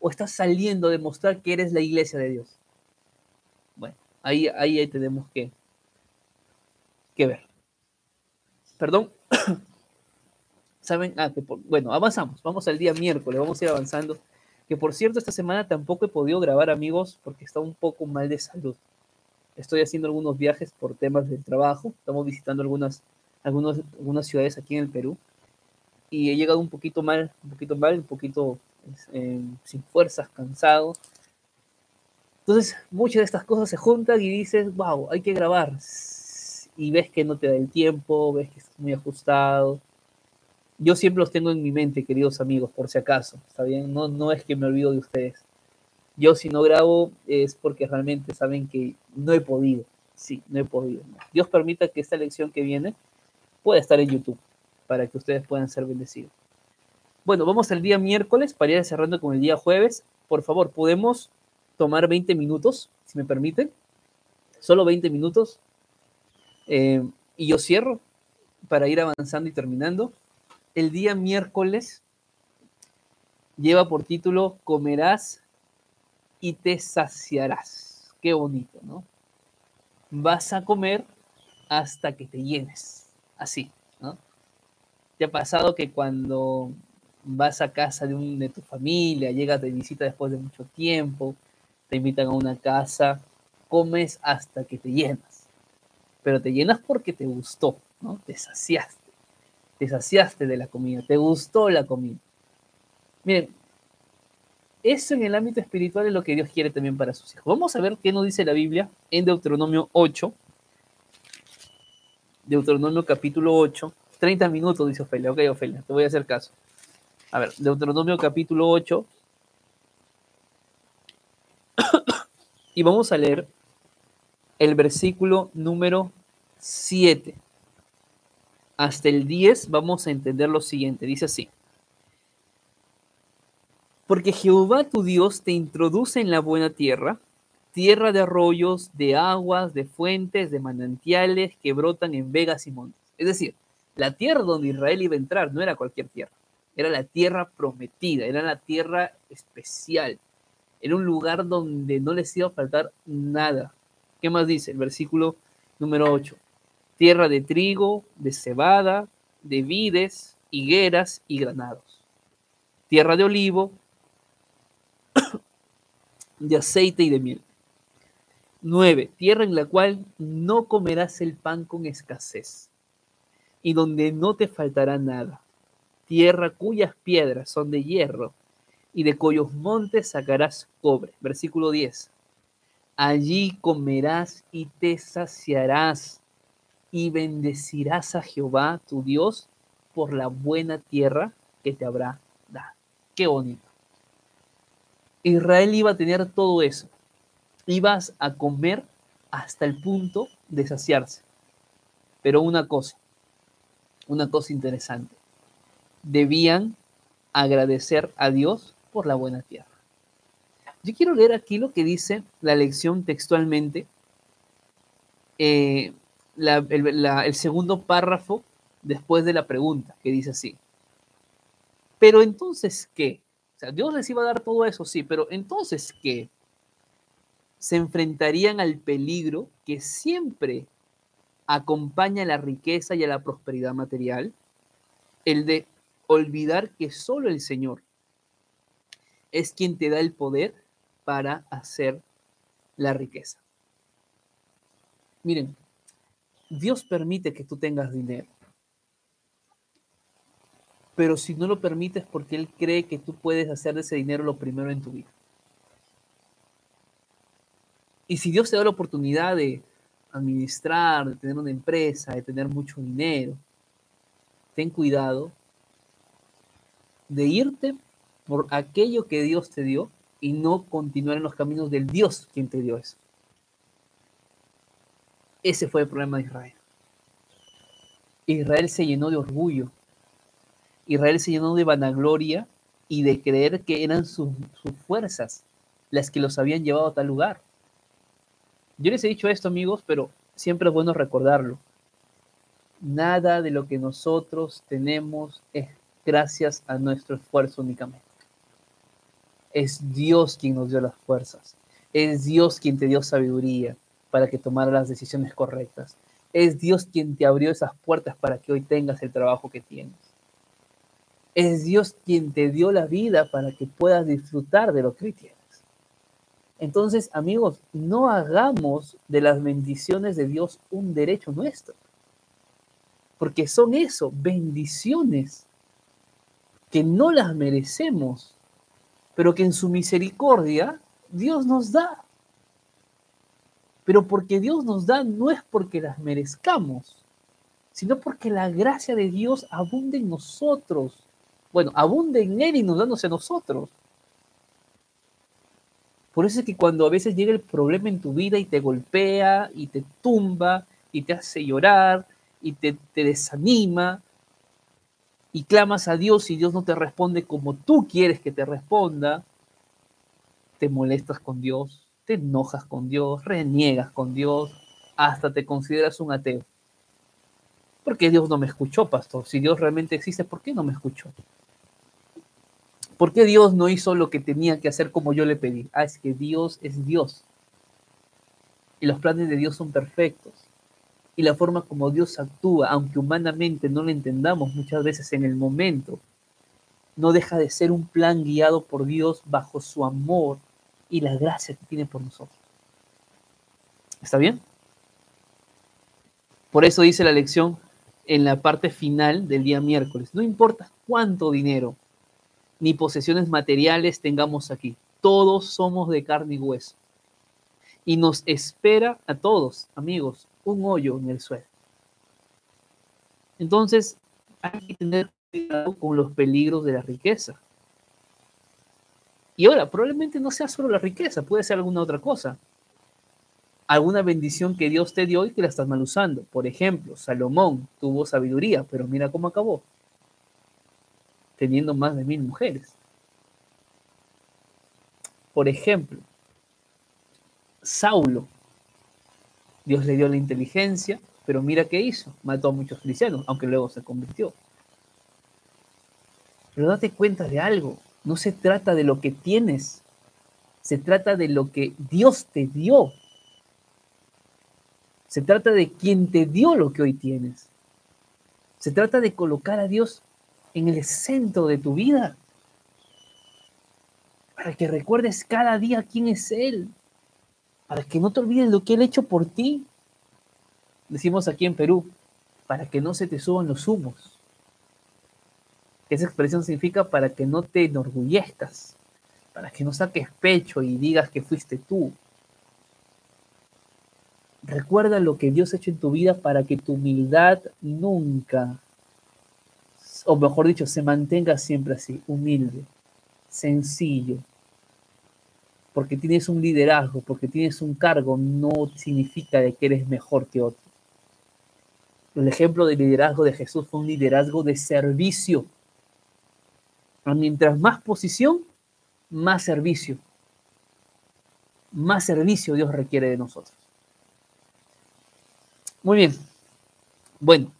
¿O estás saliendo a demostrar que eres la iglesia de Dios? Bueno, ahí, ahí tenemos que que ver. Perdón. ¿Saben? Ah, bueno, avanzamos. Vamos al día miércoles, vamos a ir avanzando. Que por cierto, esta semana tampoco he podido grabar, amigos, porque está un poco mal de salud. Estoy haciendo algunos viajes por temas del trabajo. Estamos visitando algunas, algunas, algunas ciudades aquí en el Perú. Y he llegado un poquito mal, un poquito mal, un poquito eh, sin fuerzas, cansado. Entonces, muchas de estas cosas se juntan y dices, wow, hay que grabar y ves que no te da el tiempo, ves que estás muy ajustado. Yo siempre los tengo en mi mente, queridos amigos, por si acaso, ¿está bien? No, no es que me olvido de ustedes. Yo si no grabo es porque realmente saben que no he podido. Sí, no he podido. Dios permita que esta lección que viene pueda estar en YouTube para que ustedes puedan ser bendecidos. Bueno, vamos al día miércoles para ir cerrando con el día jueves. Por favor, ¿podemos tomar 20 minutos, si me permiten? Solo 20 minutos eh, y yo cierro para ir avanzando y terminando. El día miércoles lleva por título Comerás y te saciarás. Qué bonito, ¿no? Vas a comer hasta que te llenes. Así. ¿Te ha pasado que cuando vas a casa de, un, de tu familia, llegas de visita después de mucho tiempo, te invitan a una casa, comes hasta que te llenas? pero te llenas porque te gustó, ¿no? Te saciaste, te saciaste de la comida, te gustó la comida. Miren, eso en el ámbito espiritual es lo que Dios quiere también para sus hijos. Vamos a ver qué nos dice la Biblia en Deuteronomio 8. Deuteronomio capítulo 8. 30 minutos, dice Ofelia. Ok, Ofelia, te voy a hacer caso. A ver, Deuteronomio capítulo 8. y vamos a leer el versículo número 7. hasta el 10 vamos a entender lo siguiente. Dice así. Porque Jehová tu Dios te introduce en la buena tierra, tierra de arroyos, de aguas, de fuentes, de manantiales que brotan en vegas y montes. Es decir, la tierra donde Israel iba a entrar no era cualquier tierra, era la tierra prometida, era la tierra especial, era un lugar donde no les iba a faltar nada. ¿Qué más dice el versículo número 8? Tierra de trigo, de cebada, de vides, higueras y granados. Tierra de olivo, de aceite y de miel. 9. Tierra en la cual no comerás el pan con escasez y donde no te faltará nada. Tierra cuyas piedras son de hierro y de cuyos montes sacarás cobre. Versículo 10. Allí comerás y te saciarás y bendecirás a Jehová tu Dios por la buena tierra que te habrá dado. Qué bonito. Israel iba a tener todo eso. Ibas a comer hasta el punto de saciarse. Pero una cosa, una cosa interesante. Debían agradecer a Dios por la buena tierra. Yo quiero leer aquí lo que dice la lección textualmente, eh, el segundo párrafo después de la pregunta, que dice así. Pero entonces, ¿qué? O sea, Dios les iba a dar todo eso, sí, pero entonces, ¿qué? Se enfrentarían al peligro que siempre acompaña a la riqueza y a la prosperidad material, el de olvidar que solo el Señor es quien te da el poder para hacer la riqueza. Miren, Dios permite que tú tengas dinero pero si no lo permites porque Él cree que tú puedes hacer de ese dinero lo primero en tu vida. Y si Dios te da la oportunidad de administrar, de tener una empresa, de tener mucho dinero, ten cuidado de irte por aquello que Dios te dio y no continuar en los caminos del Dios quien te dio eso. Ese fue el problema de Israel. Israel se llenó de orgullo Israel se llenó de vanagloria y de creer que eran sus, fuerzas las que los habían llevado a tal lugar. Yo les he dicho esto, amigos, pero siempre es bueno recordarlo. Nada de lo que nosotros tenemos es gracias a nuestro esfuerzo únicamente. Es Dios quien nos dio las fuerzas. Es Dios quien te dio sabiduría para que tomaras las decisiones correctas. Es Dios quien te abrió esas puertas para que hoy tengas el trabajo que tienes. Es Dios quien te dio la vida para que puedas disfrutar de lo que tienes. Entonces, amigos, no hagamos de las bendiciones de Dios un derecho nuestro. Porque son eso, bendiciones que no las merecemos, pero que en su misericordia Dios nos da. Pero porque Dios nos da no es porque las merezcamos, sino porque la gracia de Dios abunde en nosotros bueno, abunde en Él inundándose a nosotros. Por eso es que cuando a veces llega el problema en tu vida y te golpea y te tumba y te hace llorar y te, desanima y clamas a Dios y Dios no te responde como tú quieres que te responda, te molestas con Dios, te enojas con Dios, reniegas con Dios, hasta te consideras un ateo. ¿Por qué Dios no me escuchó, pastor? Si Dios realmente existe, ¿por qué no me escuchó? ¿Por qué Dios no hizo lo que tenía que hacer como yo le pedí? Ah, es que Dios es Dios. Y los planes de Dios son perfectos. Y la forma como Dios actúa, aunque humanamente no lo entendamos muchas veces en el momento, no deja de ser un plan guiado por Dios bajo su amor y la gracia que tiene por nosotros. ¿Está bien? Por eso dice la lección en la parte final del día miércoles, no importa cuánto dinero ni posesiones materiales tengamos aquí. Todos somos de carne y hueso. Y nos espera a todos, amigos, un hoyo en el suelo. Entonces, hay que tener cuidado con los peligros de la riqueza. Y ahora, probablemente no sea solo la riqueza, puede ser alguna otra cosa. alguna bendición que Dios te dio y que la estás mal usando. Por ejemplo, Salomón tuvo sabiduría, pero mira cómo acabó. Teniendo más de mil mujeres. Por ejemplo, Saulo. Dios le dio la inteligencia, pero mira qué hizo. Mató a muchos cristianos, aunque luego se convirtió. Pero date cuenta de algo. No se trata de lo que tienes. Se trata de lo que Dios te dio. Se trata de quien te dio lo que hoy tienes. Se trata de colocar a Dios en el centro de tu vida. Para que recuerdes cada día quién es Él. Para que no te olvides lo que Él ha hecho por ti. Decimos aquí en Perú, para que no se te suban los humos. Esa expresión significa para que no te enorgullezcas, para que no saques pecho y digas que fuiste tú, Recuerda lo que Dios ha hecho en tu vida para que tu humildad nunca, o mejor dicho, se mantenga siempre así, humilde, sencillo. Porque tienes un liderazgo, porque tienes un cargo, no significa que eres mejor que otro. El ejemplo del liderazgo de Jesús fue un liderazgo de servicio. Mientras más posición, más servicio. Más servicio Dios requiere de nosotros. Muy bien. Bueno,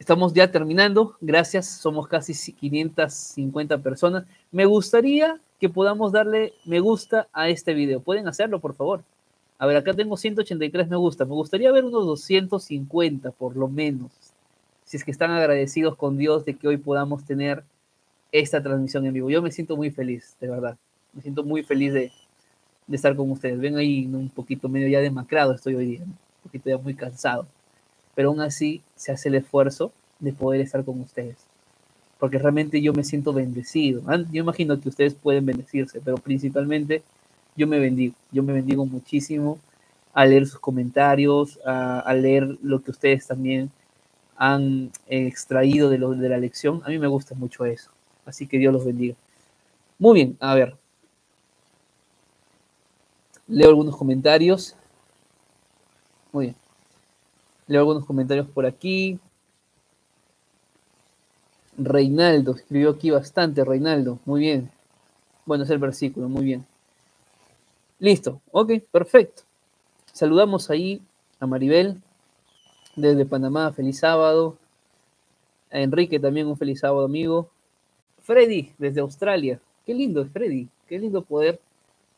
estamos ya terminando. Gracias. Somos casi 550 personas. Me gustaría que podamos darle me gusta a este video. ¿Pueden hacerlo, por favor? A ver, acá tengo 183 me gusta. Me gustaría ver unos 250, por lo menos. Si es que están agradecidos con Dios de que hoy podamos tener esta transmisión en vivo. Yo me siento muy feliz, de verdad. Me siento muy feliz de, estar con ustedes. Ven ahí un poquito medio ya demacrado estoy hoy día. Un poquito ya muy cansado pero aún así se hace el esfuerzo de poder estar con ustedes. Porque realmente yo me siento bendecido. Yo imagino que ustedes pueden bendecirse, pero principalmente yo me bendigo. Yo me bendigo muchísimo al leer sus comentarios, a, leer lo que ustedes también han extraído de, lo, de la lección. A mí me gusta mucho eso. Así que Dios los bendiga. Muy bien, a ver. Leo algunos comentarios. Muy bien. Leo algunos comentarios por aquí. Reinaldo, escribió aquí bastante, Reinaldo. Muy bien. Bueno, es el versículo, muy bien. Listo, ok, perfecto. Saludamos ahí a Maribel desde Panamá, feliz sábado. A Enrique también un feliz sábado, amigo. Freddy desde Australia. Qué lindo, Freddy. Qué lindo poder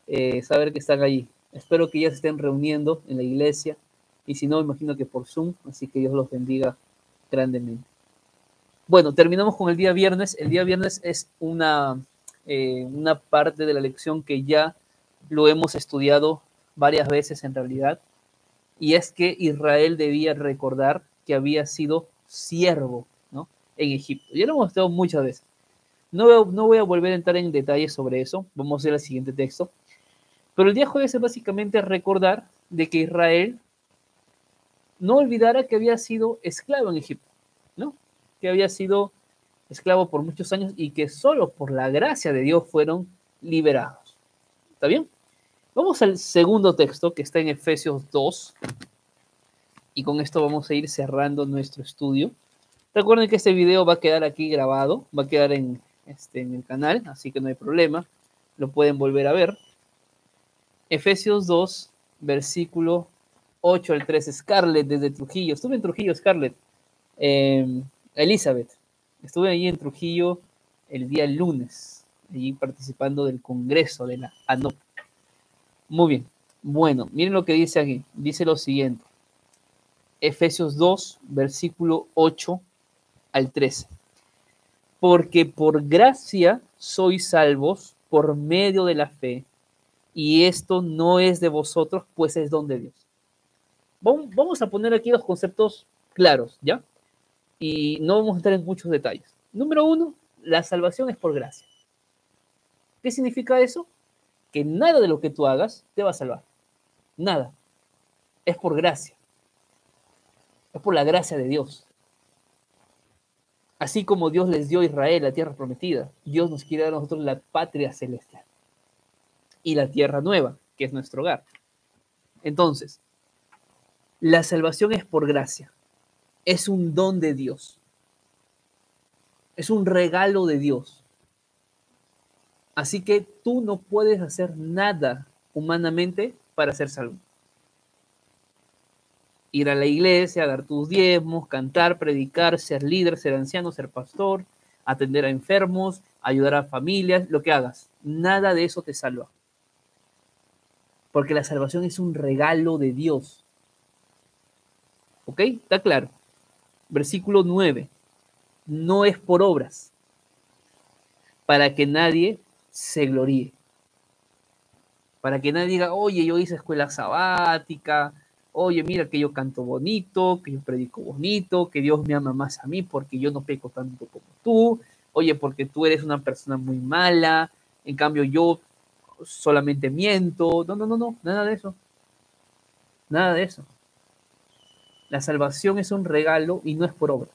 eh, saber que están allí. Espero que ya se estén reuniendo en la iglesia y si no, imagino que por Zoom, así que Dios los bendiga grandemente. Bueno, terminamos con el día viernes. El día viernes es una, eh, una parte de la lección que ya lo hemos estudiado varias veces en realidad, y es que Israel debía recordar que había sido siervo ¿no? en Egipto. Ya lo hemos estudiado muchas veces. No no voy a volver a entrar en detalles sobre eso, vamos a ir al siguiente texto. Pero el día jueves es básicamente recordar de que Israel no olvidara que había sido esclavo en Egipto, ¿no? Que había sido esclavo por muchos años y que solo por la gracia de Dios fueron liberados. ¿Está bien? Vamos al segundo texto que está en Efesios 2 y con esto vamos a ir cerrando nuestro estudio. Recuerden que este video va a quedar aquí grabado, va a quedar en, este, en el canal, así que no hay problema, lo pueden volver a ver. Efesios 2, versículo 8 al 13. Scarlett desde Trujillo. Estuve en Trujillo, Scarlett. Em, Elizabeth. Estuve ahí en Trujillo el día lunes, allí participando del congreso de la ANOP. Muy bien. Bueno, miren lo que dice aquí. Dice lo siguiente. Efesios 2, versículo 8 al 13. Porque por gracia sois salvos por medio de la fe, y esto no es de vosotros, pues es don de Dios vamos a poner aquí los conceptos claros, ¿ya? Y no vamos a entrar en muchos detalles. Número uno, la salvación es por gracia. ¿Qué significa eso? Que nada de lo que tú hagas te va a salvar. Nada. Es por gracia. Es por la gracia de Dios. Así como Dios les dio a Israel la tierra prometida, Dios nos quiere dar a nosotros la patria celestial y la tierra nueva, que es nuestro hogar. Entonces, La salvación es por gracia. Es un don de Dios. Es un regalo de Dios. Así que tú no puedes hacer nada humanamente para ser salvo. Ir a la iglesia, dar tus diezmos, cantar, predicar, ser líder, ser anciano, ser pastor, atender a enfermos, ayudar a familias, lo que hagas. Nada de eso te salva. Porque la salvación es un regalo de Dios. ¿Ok? Está claro. Versículo 9. No es por obras, para que nadie se gloríe. Para que nadie diga, oye, yo hice escuela sabática, oye, mira que yo canto bonito, que yo predico bonito, que Dios me ama más a mí porque yo no peco tanto como tú, oye, porque tú eres una persona muy mala, en cambio yo solamente miento. No, no, no, no, nada de eso. Nada de eso. La salvación es un regalo y no es por obras.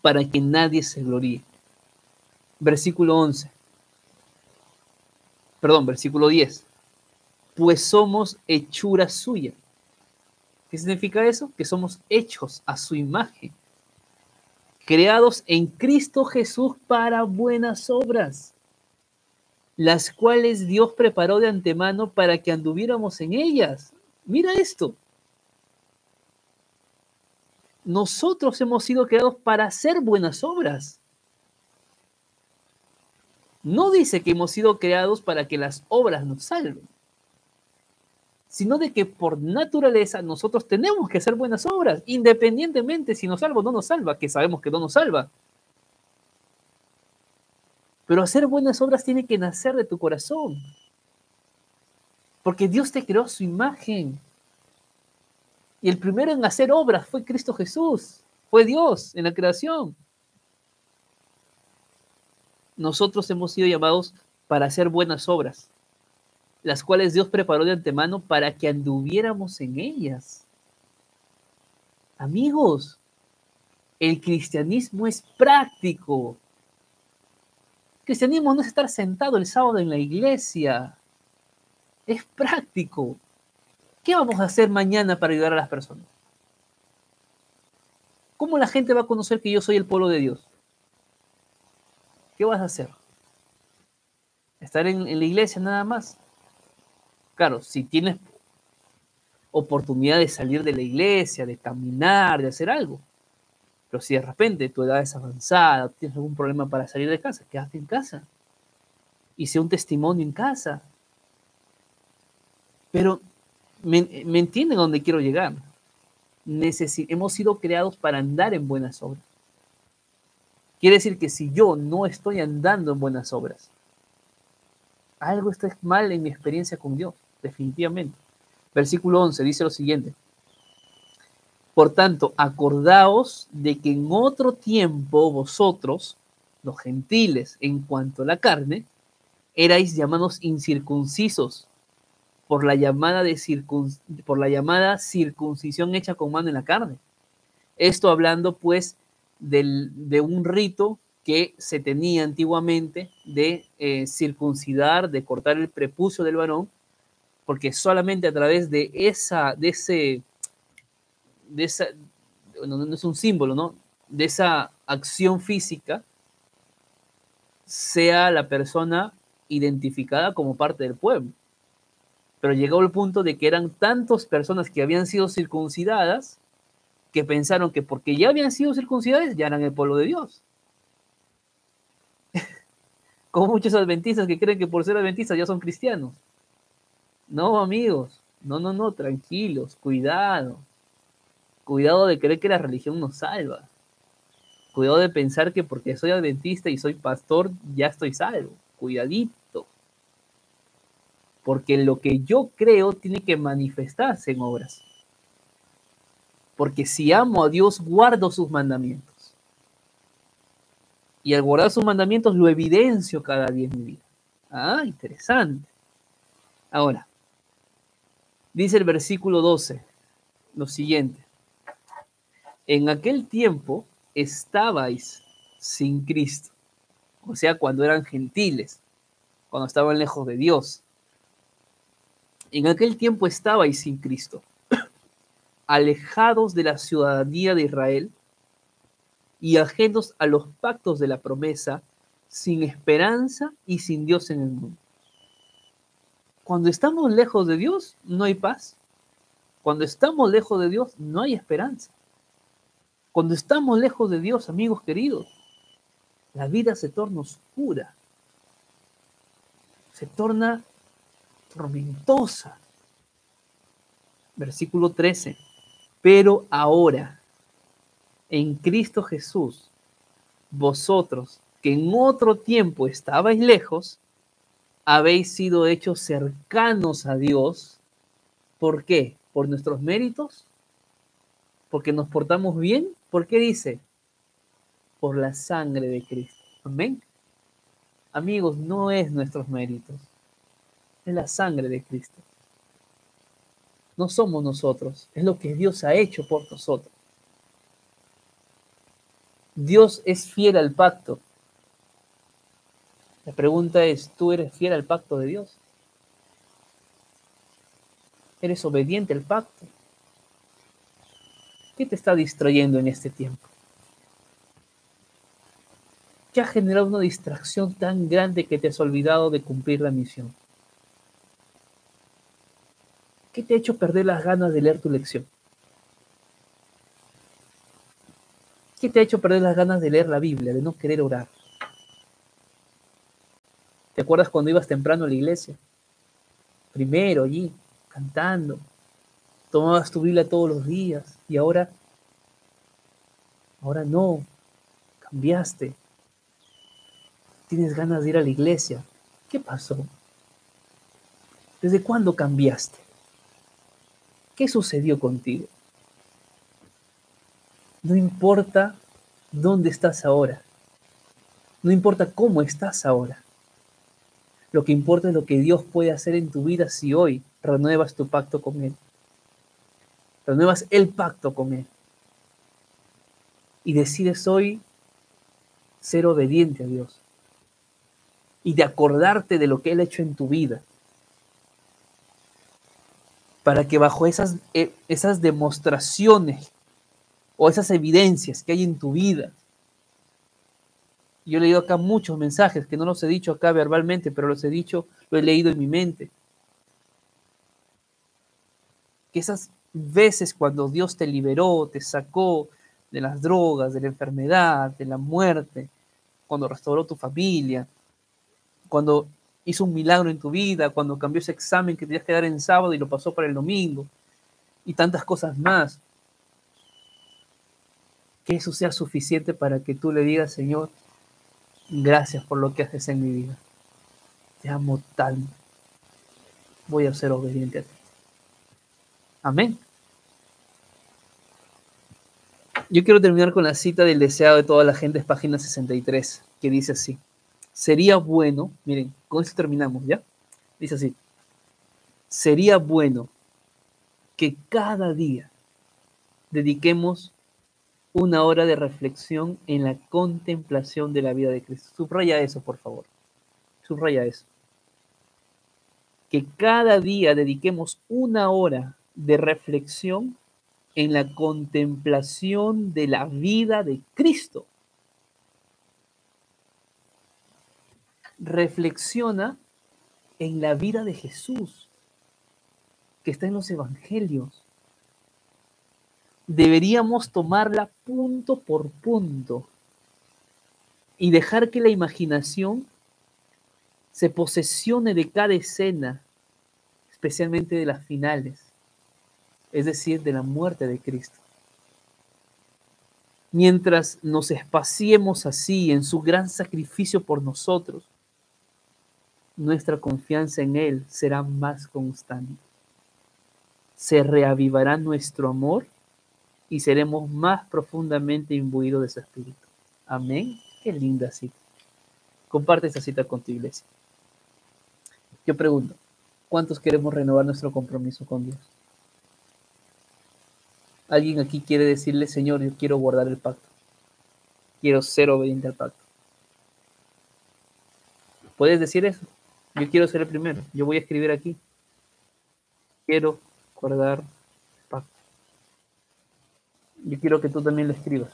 Para que nadie se gloríe. Versículo 11. Perdón, versículo 10. Pues somos hechura suya. ¿Qué significa eso? Que somos hechos a su imagen creados en Cristo Jesús para buenas obras, las cuales Dios preparó de antemano para que anduviéramos en ellas. Mira esto. Nosotros hemos sido creados para hacer buenas obras. No dice que hemos sido creados para que las obras nos salven sino de que por naturaleza nosotros tenemos que hacer buenas obras, independientemente si nos salva o no nos salva, que sabemos que no nos salva. Pero hacer buenas obras tiene que nacer de tu corazón, porque Dios te creó su imagen. Y el primero en hacer obras fue Cristo Jesús, fue Dios en la creación. Nosotros hemos sido llamados para hacer buenas obras las cuales Dios preparó de antemano para que anduviéramos en ellas. Amigos, el cristianismo es práctico. El cristianismo no es estar sentado el sábado en la iglesia. Es práctico. ¿Qué vamos a hacer mañana para ayudar a las personas? ¿Cómo la gente va a conocer que yo soy el pueblo de Dios? ¿Qué vas a hacer? ¿Estar en, la iglesia nada más? Claro, si tienes oportunidad de salir de la iglesia, de caminar, de hacer algo. Pero si de repente tu edad es avanzada, tienes algún problema para salir de casa, quédate en casa. Sea un testimonio en casa. Pero me, entienden a dónde quiero llegar. hemos sido creados para andar en buenas obras. Quiere decir que si yo no estoy andando en buenas obras, algo está mal en mi experiencia con Dios, definitivamente. Versículo 11 dice lo siguiente. Por tanto, acordaos de que en otro tiempo vosotros, los gentiles, en cuanto a la carne, erais llamados incircuncisos por la llamada, de por la llamada circuncisión hecha con mano en la carne. Esto hablando pues de un rito que se tenía antiguamente de eh, circuncidar, de cortar el prepucio del varón, porque solamente a través de esa, de ese, de esa, no, es un símbolo, ¿no? De esa acción física, sea la persona identificada como parte del pueblo. Pero llegó el punto de que eran tantas personas que habían sido circuncidadas que pensaron que porque ya habían sido circuncidadas ya eran el pueblo de Dios como muchos adventistas que creen que por ser adventistas ya son cristianos. No, amigos, no, no, no, tranquilos, cuidado. Cuidado de creer que la religión nos salva. Cuidado de pensar que porque soy adventista y soy pastor ya estoy salvo. Cuidadito. Porque lo que yo creo tiene que manifestarse en obras. Porque si amo a Dios, guardo sus mandamientos y al guardar sus mandamientos lo evidencio cada día en mi vida. Ah, interesante. Ahora, dice el versículo 12 lo siguiente. En aquel tiempo estabais sin Cristo, o sea, cuando eran gentiles, cuando estaban lejos de Dios. En aquel tiempo estabais sin Cristo, alejados de la ciudadanía de Israel y ajenos a los pactos de la promesa, sin esperanza y sin Dios en el mundo. Cuando estamos lejos de Dios, no hay paz. Cuando estamos lejos de Dios, no hay esperanza. Cuando estamos lejos de Dios, amigos queridos, la vida se torna oscura, se torna tormentosa. Versículo 13. Pero ahora, en Cristo Jesús, vosotros que en otro tiempo estabais lejos, habéis sido hechos cercanos a Dios. ¿Por qué? ¿Por nuestros méritos? ¿Porque nos portamos bien? ¿Por qué dice? Por la sangre de Cristo. Amén. Amigos, no es nuestros méritos, es la sangre de Cristo. No somos nosotros, es lo que Dios ha hecho por nosotros. Dios es fiel al pacto. La pregunta es, ¿tú eres fiel al pacto de Dios? ¿Eres obediente al pacto? ¿Qué te está distrayendo en este tiempo? ¿Qué ha generado una distracción tan grande que te has olvidado de cumplir la misión? ¿Qué te ha hecho perder las ganas de leer tu lección? ¿Qué te ha hecho perder las ganas de leer la Biblia, de no querer orar? ¿Te acuerdas cuando ibas temprano a la iglesia? Primero allí, cantando. Tomabas tu Biblia todos los días y ahora, ahora no, cambiaste tienes ganas de ir a la iglesia. ¿Qué pasó? ¿Desde cuándo cambiaste? ¿Qué sucedió contigo? No importa dónde estás ahora. No importa cómo estás ahora. Lo que importa es lo que Dios puede hacer en tu vida si hoy renuevas tu pacto con Él. Renuevas el pacto con Él. Y decides hoy ser obediente a Dios y de acordarte de lo que Él ha hecho en tu vida. Para que bajo esas, eh, esas demostraciones o esas evidencias que hay en tu vida, yo he leído acá muchos mensajes que no los he dicho acá verbalmente, pero los he dicho, lo he leído en mi mente. Que esas veces cuando Dios te liberó, te sacó de las drogas, de la enfermedad, de la muerte, cuando restauró tu familia, cuando hizo un milagro en tu vida, cuando cambió ese examen que tenías que dar en sábado y lo pasó para el domingo, y tantas cosas más. Que eso sea suficiente para que tú le digas, Señor, gracias por lo que haces en mi vida. Te amo tanto. Voy a ser obediente a ti. Amén. Yo quiero terminar con la cita del deseado de toda la gente, es página 63, que dice así sería bueno, miren, con esto terminamos, ¿ya? Dice así, sería bueno que cada día dediquemos una hora de reflexión en la contemplación de la vida de Cristo. Subraya eso, por favor. Subraya eso. Que cada día dediquemos una hora de reflexión en la contemplación de la vida de Cristo. Reflexiona en la vida de Jesús, que está en los evangelios. Deberíamos tomarla punto por punto y dejar que la imaginación se posesione de cada escena, especialmente de las finales, es decir, de la muerte de Cristo. Mientras nos espaciemos así en su gran sacrificio por nosotros, nuestra confianza en Él será más constante. Se reavivará nuestro amor y seremos más profundamente imbuidos de ese espíritu. Amén. Qué linda cita. Comparte esta cita con tu iglesia. Yo pregunto, ¿cuántos queremos renovar nuestro compromiso con Dios? ¿Alguien aquí quiere decirle, Señor, yo quiero guardar el pacto? Quiero ser obediente al pacto. ¿Puedes decir eso? Yo quiero ser el primero. Yo voy a escribir aquí. Quiero guardar pacto. Yo quiero que tú también lo escribas.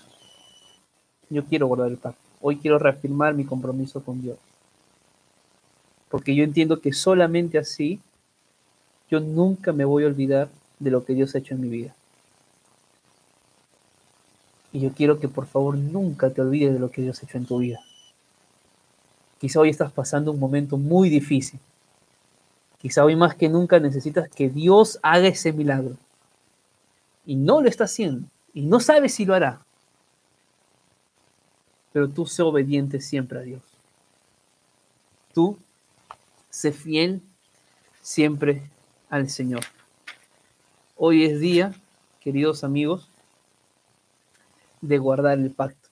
Yo quiero guardar el pacto. Hoy quiero reafirmar mi compromiso con Dios. Porque yo entiendo que solamente así yo nunca me voy a olvidar de lo que Dios ha hecho en mi vida. Y yo quiero que por favor nunca te olvides de lo que Dios ha hecho en tu vida. Quizá hoy estás pasando un momento muy difícil. Quizá hoy más que nunca necesitas que Dios haga ese milagro. Y no lo está haciendo. Y no sabes si lo hará. Pero tú sé obediente siempre a Dios. Tú sé fiel siempre al Señor. Hoy es día, queridos amigos, de guardar el pacto,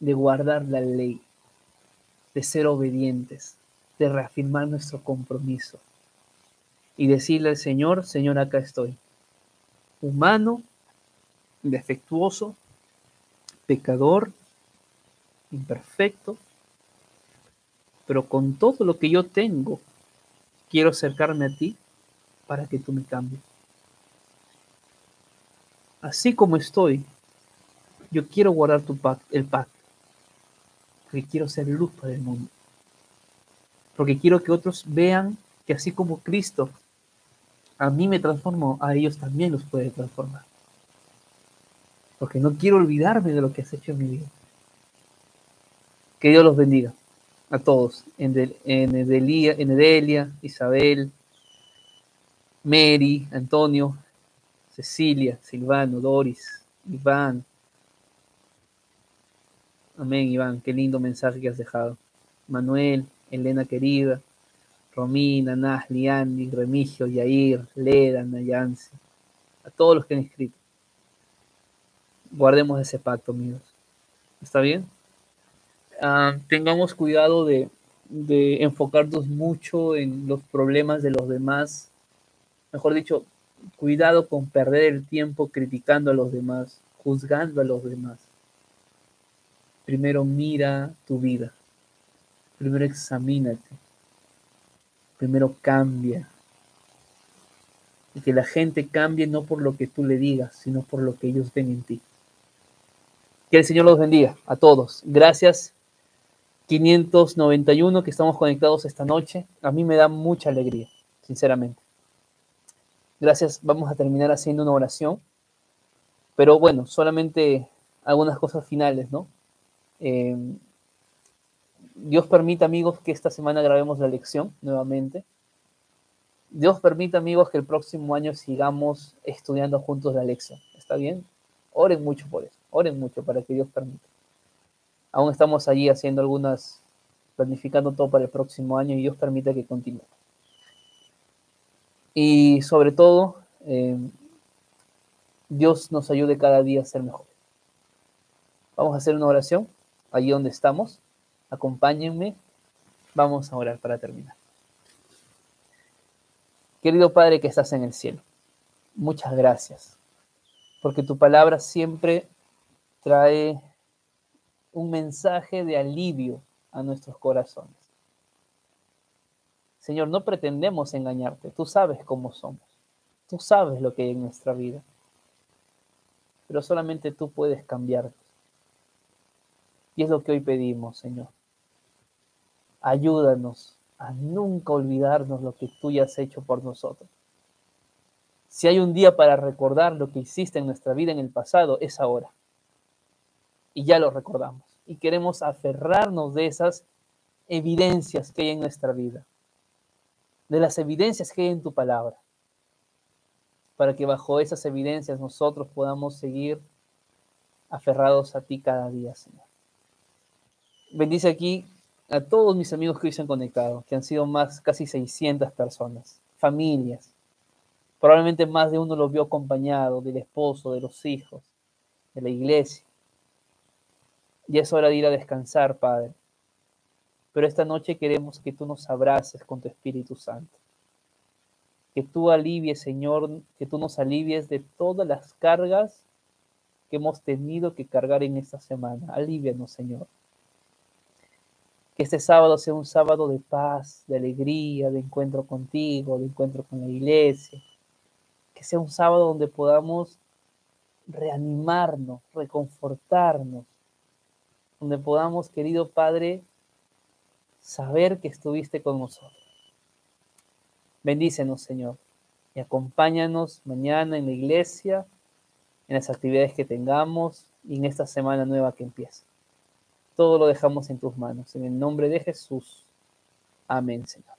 de guardar la ley, de ser obedientes, de reafirmar nuestro compromiso y decirle al Señor, Señor, acá estoy, humano, defectuoso, pecador, imperfecto, pero con todo lo que yo tengo, quiero acercarme a ti para que tú me cambies. Así como estoy, yo quiero guardar tu pacto, el pacto, porque quiero ser luz para el mundo, porque quiero que otros vean que así como Cristo a mí me transformó, a ellos también los puede transformar. Porque no quiero olvidarme de lo que has hecho en mi vida. Que Dios los bendiga a todos, en, en, Edelia, Isabel, Mary, Antonio, Cecilia, Silvano, Doris, Iván. Amén, Iván, qué lindo mensaje que has dejado. Manuel, Elena querida, Romina, Nasli, Andy, Remigio, Yair, Leda, Nayansi, a todos los que han escrito. Guardemos ese pacto, amigos. ¿Está bien? Ah, tengamos cuidado de, de enfocarnos mucho en los problemas de los demás mejor dicho, cuidado con perder el tiempo criticando a los demás, juzgando a los demás. Primero mira tu vida, primero examínate, primero cambia. Y que la gente cambie no por lo que tú le digas, sino por lo que ellos ven en ti. Que el Señor los bendiga a todos. Gracias 591 que estamos conectados esta noche. A mí me da mucha alegría, sinceramente. Gracias, vamos a terminar haciendo una oración. Pero bueno, solamente algunas cosas finales, ¿no? Eh, Dios permita, amigos, que esta semana grabemos la lección nuevamente. Dios permita, amigos, que el próximo año sigamos estudiando juntos la lección. ¿Está bien? Oren mucho por eso. Oren mucho para que Dios permita. Aún estamos allí haciendo algunas, planificando todo para el próximo año y Dios permita que continúe. Y sobre todo, eh, Dios nos ayude cada día a ser mejor. Vamos a hacer una oración allí donde estamos. Acompáñenme. Vamos a orar para terminar. Querido Padre que estás en el cielo, muchas gracias, porque tu palabra siempre trae un mensaje de alivio a nuestros corazones. Señor, no pretendemos engañarte. Tú sabes cómo somos. Tú sabes lo que hay en nuestra vida. Pero solamente tú puedes cambiarnos. Y es lo que hoy pedimos, Señor. Ayúdanos a nunca olvidarnos lo que tú ya has hecho por nosotros. Si hay un día para recordar lo que hiciste en nuestra vida en el pasado, es ahora. Y ya lo recordamos. Y queremos aferrarnos de esas evidencias que hay en nuestra vida de las evidencias que hay en tu palabra, para que bajo esas evidencias nosotros podamos seguir aferrados a ti cada día, Señor. Bendice aquí a todos mis amigos que hoy se han conectado, que han sido más, casi 600 personas, familias. Probablemente más de uno los vio acompañado del esposo, de los hijos, de la iglesia. Y es hora de ir a descansar, Padre. Pero esta noche queremos que tú nos abraces con tu Espíritu Santo. Que tú alivies, Señor, que tú nos alivies de todas las cargas que hemos tenido que cargar en esta semana. Alívianos, Señor. Que este sábado sea un sábado de paz, de alegría, de encuentro contigo, de encuentro con la iglesia. Que sea un sábado donde podamos reanimarnos, reconfortarnos, donde podamos, querido Padre, saber que estuviste con nosotros. Bendícenos, Señor, y acompáñanos mañana en la iglesia, en las actividades que tengamos y en esta semana nueva que empieza. Todo lo dejamos en tus manos. En el nombre de Jesús. Amén, Señor.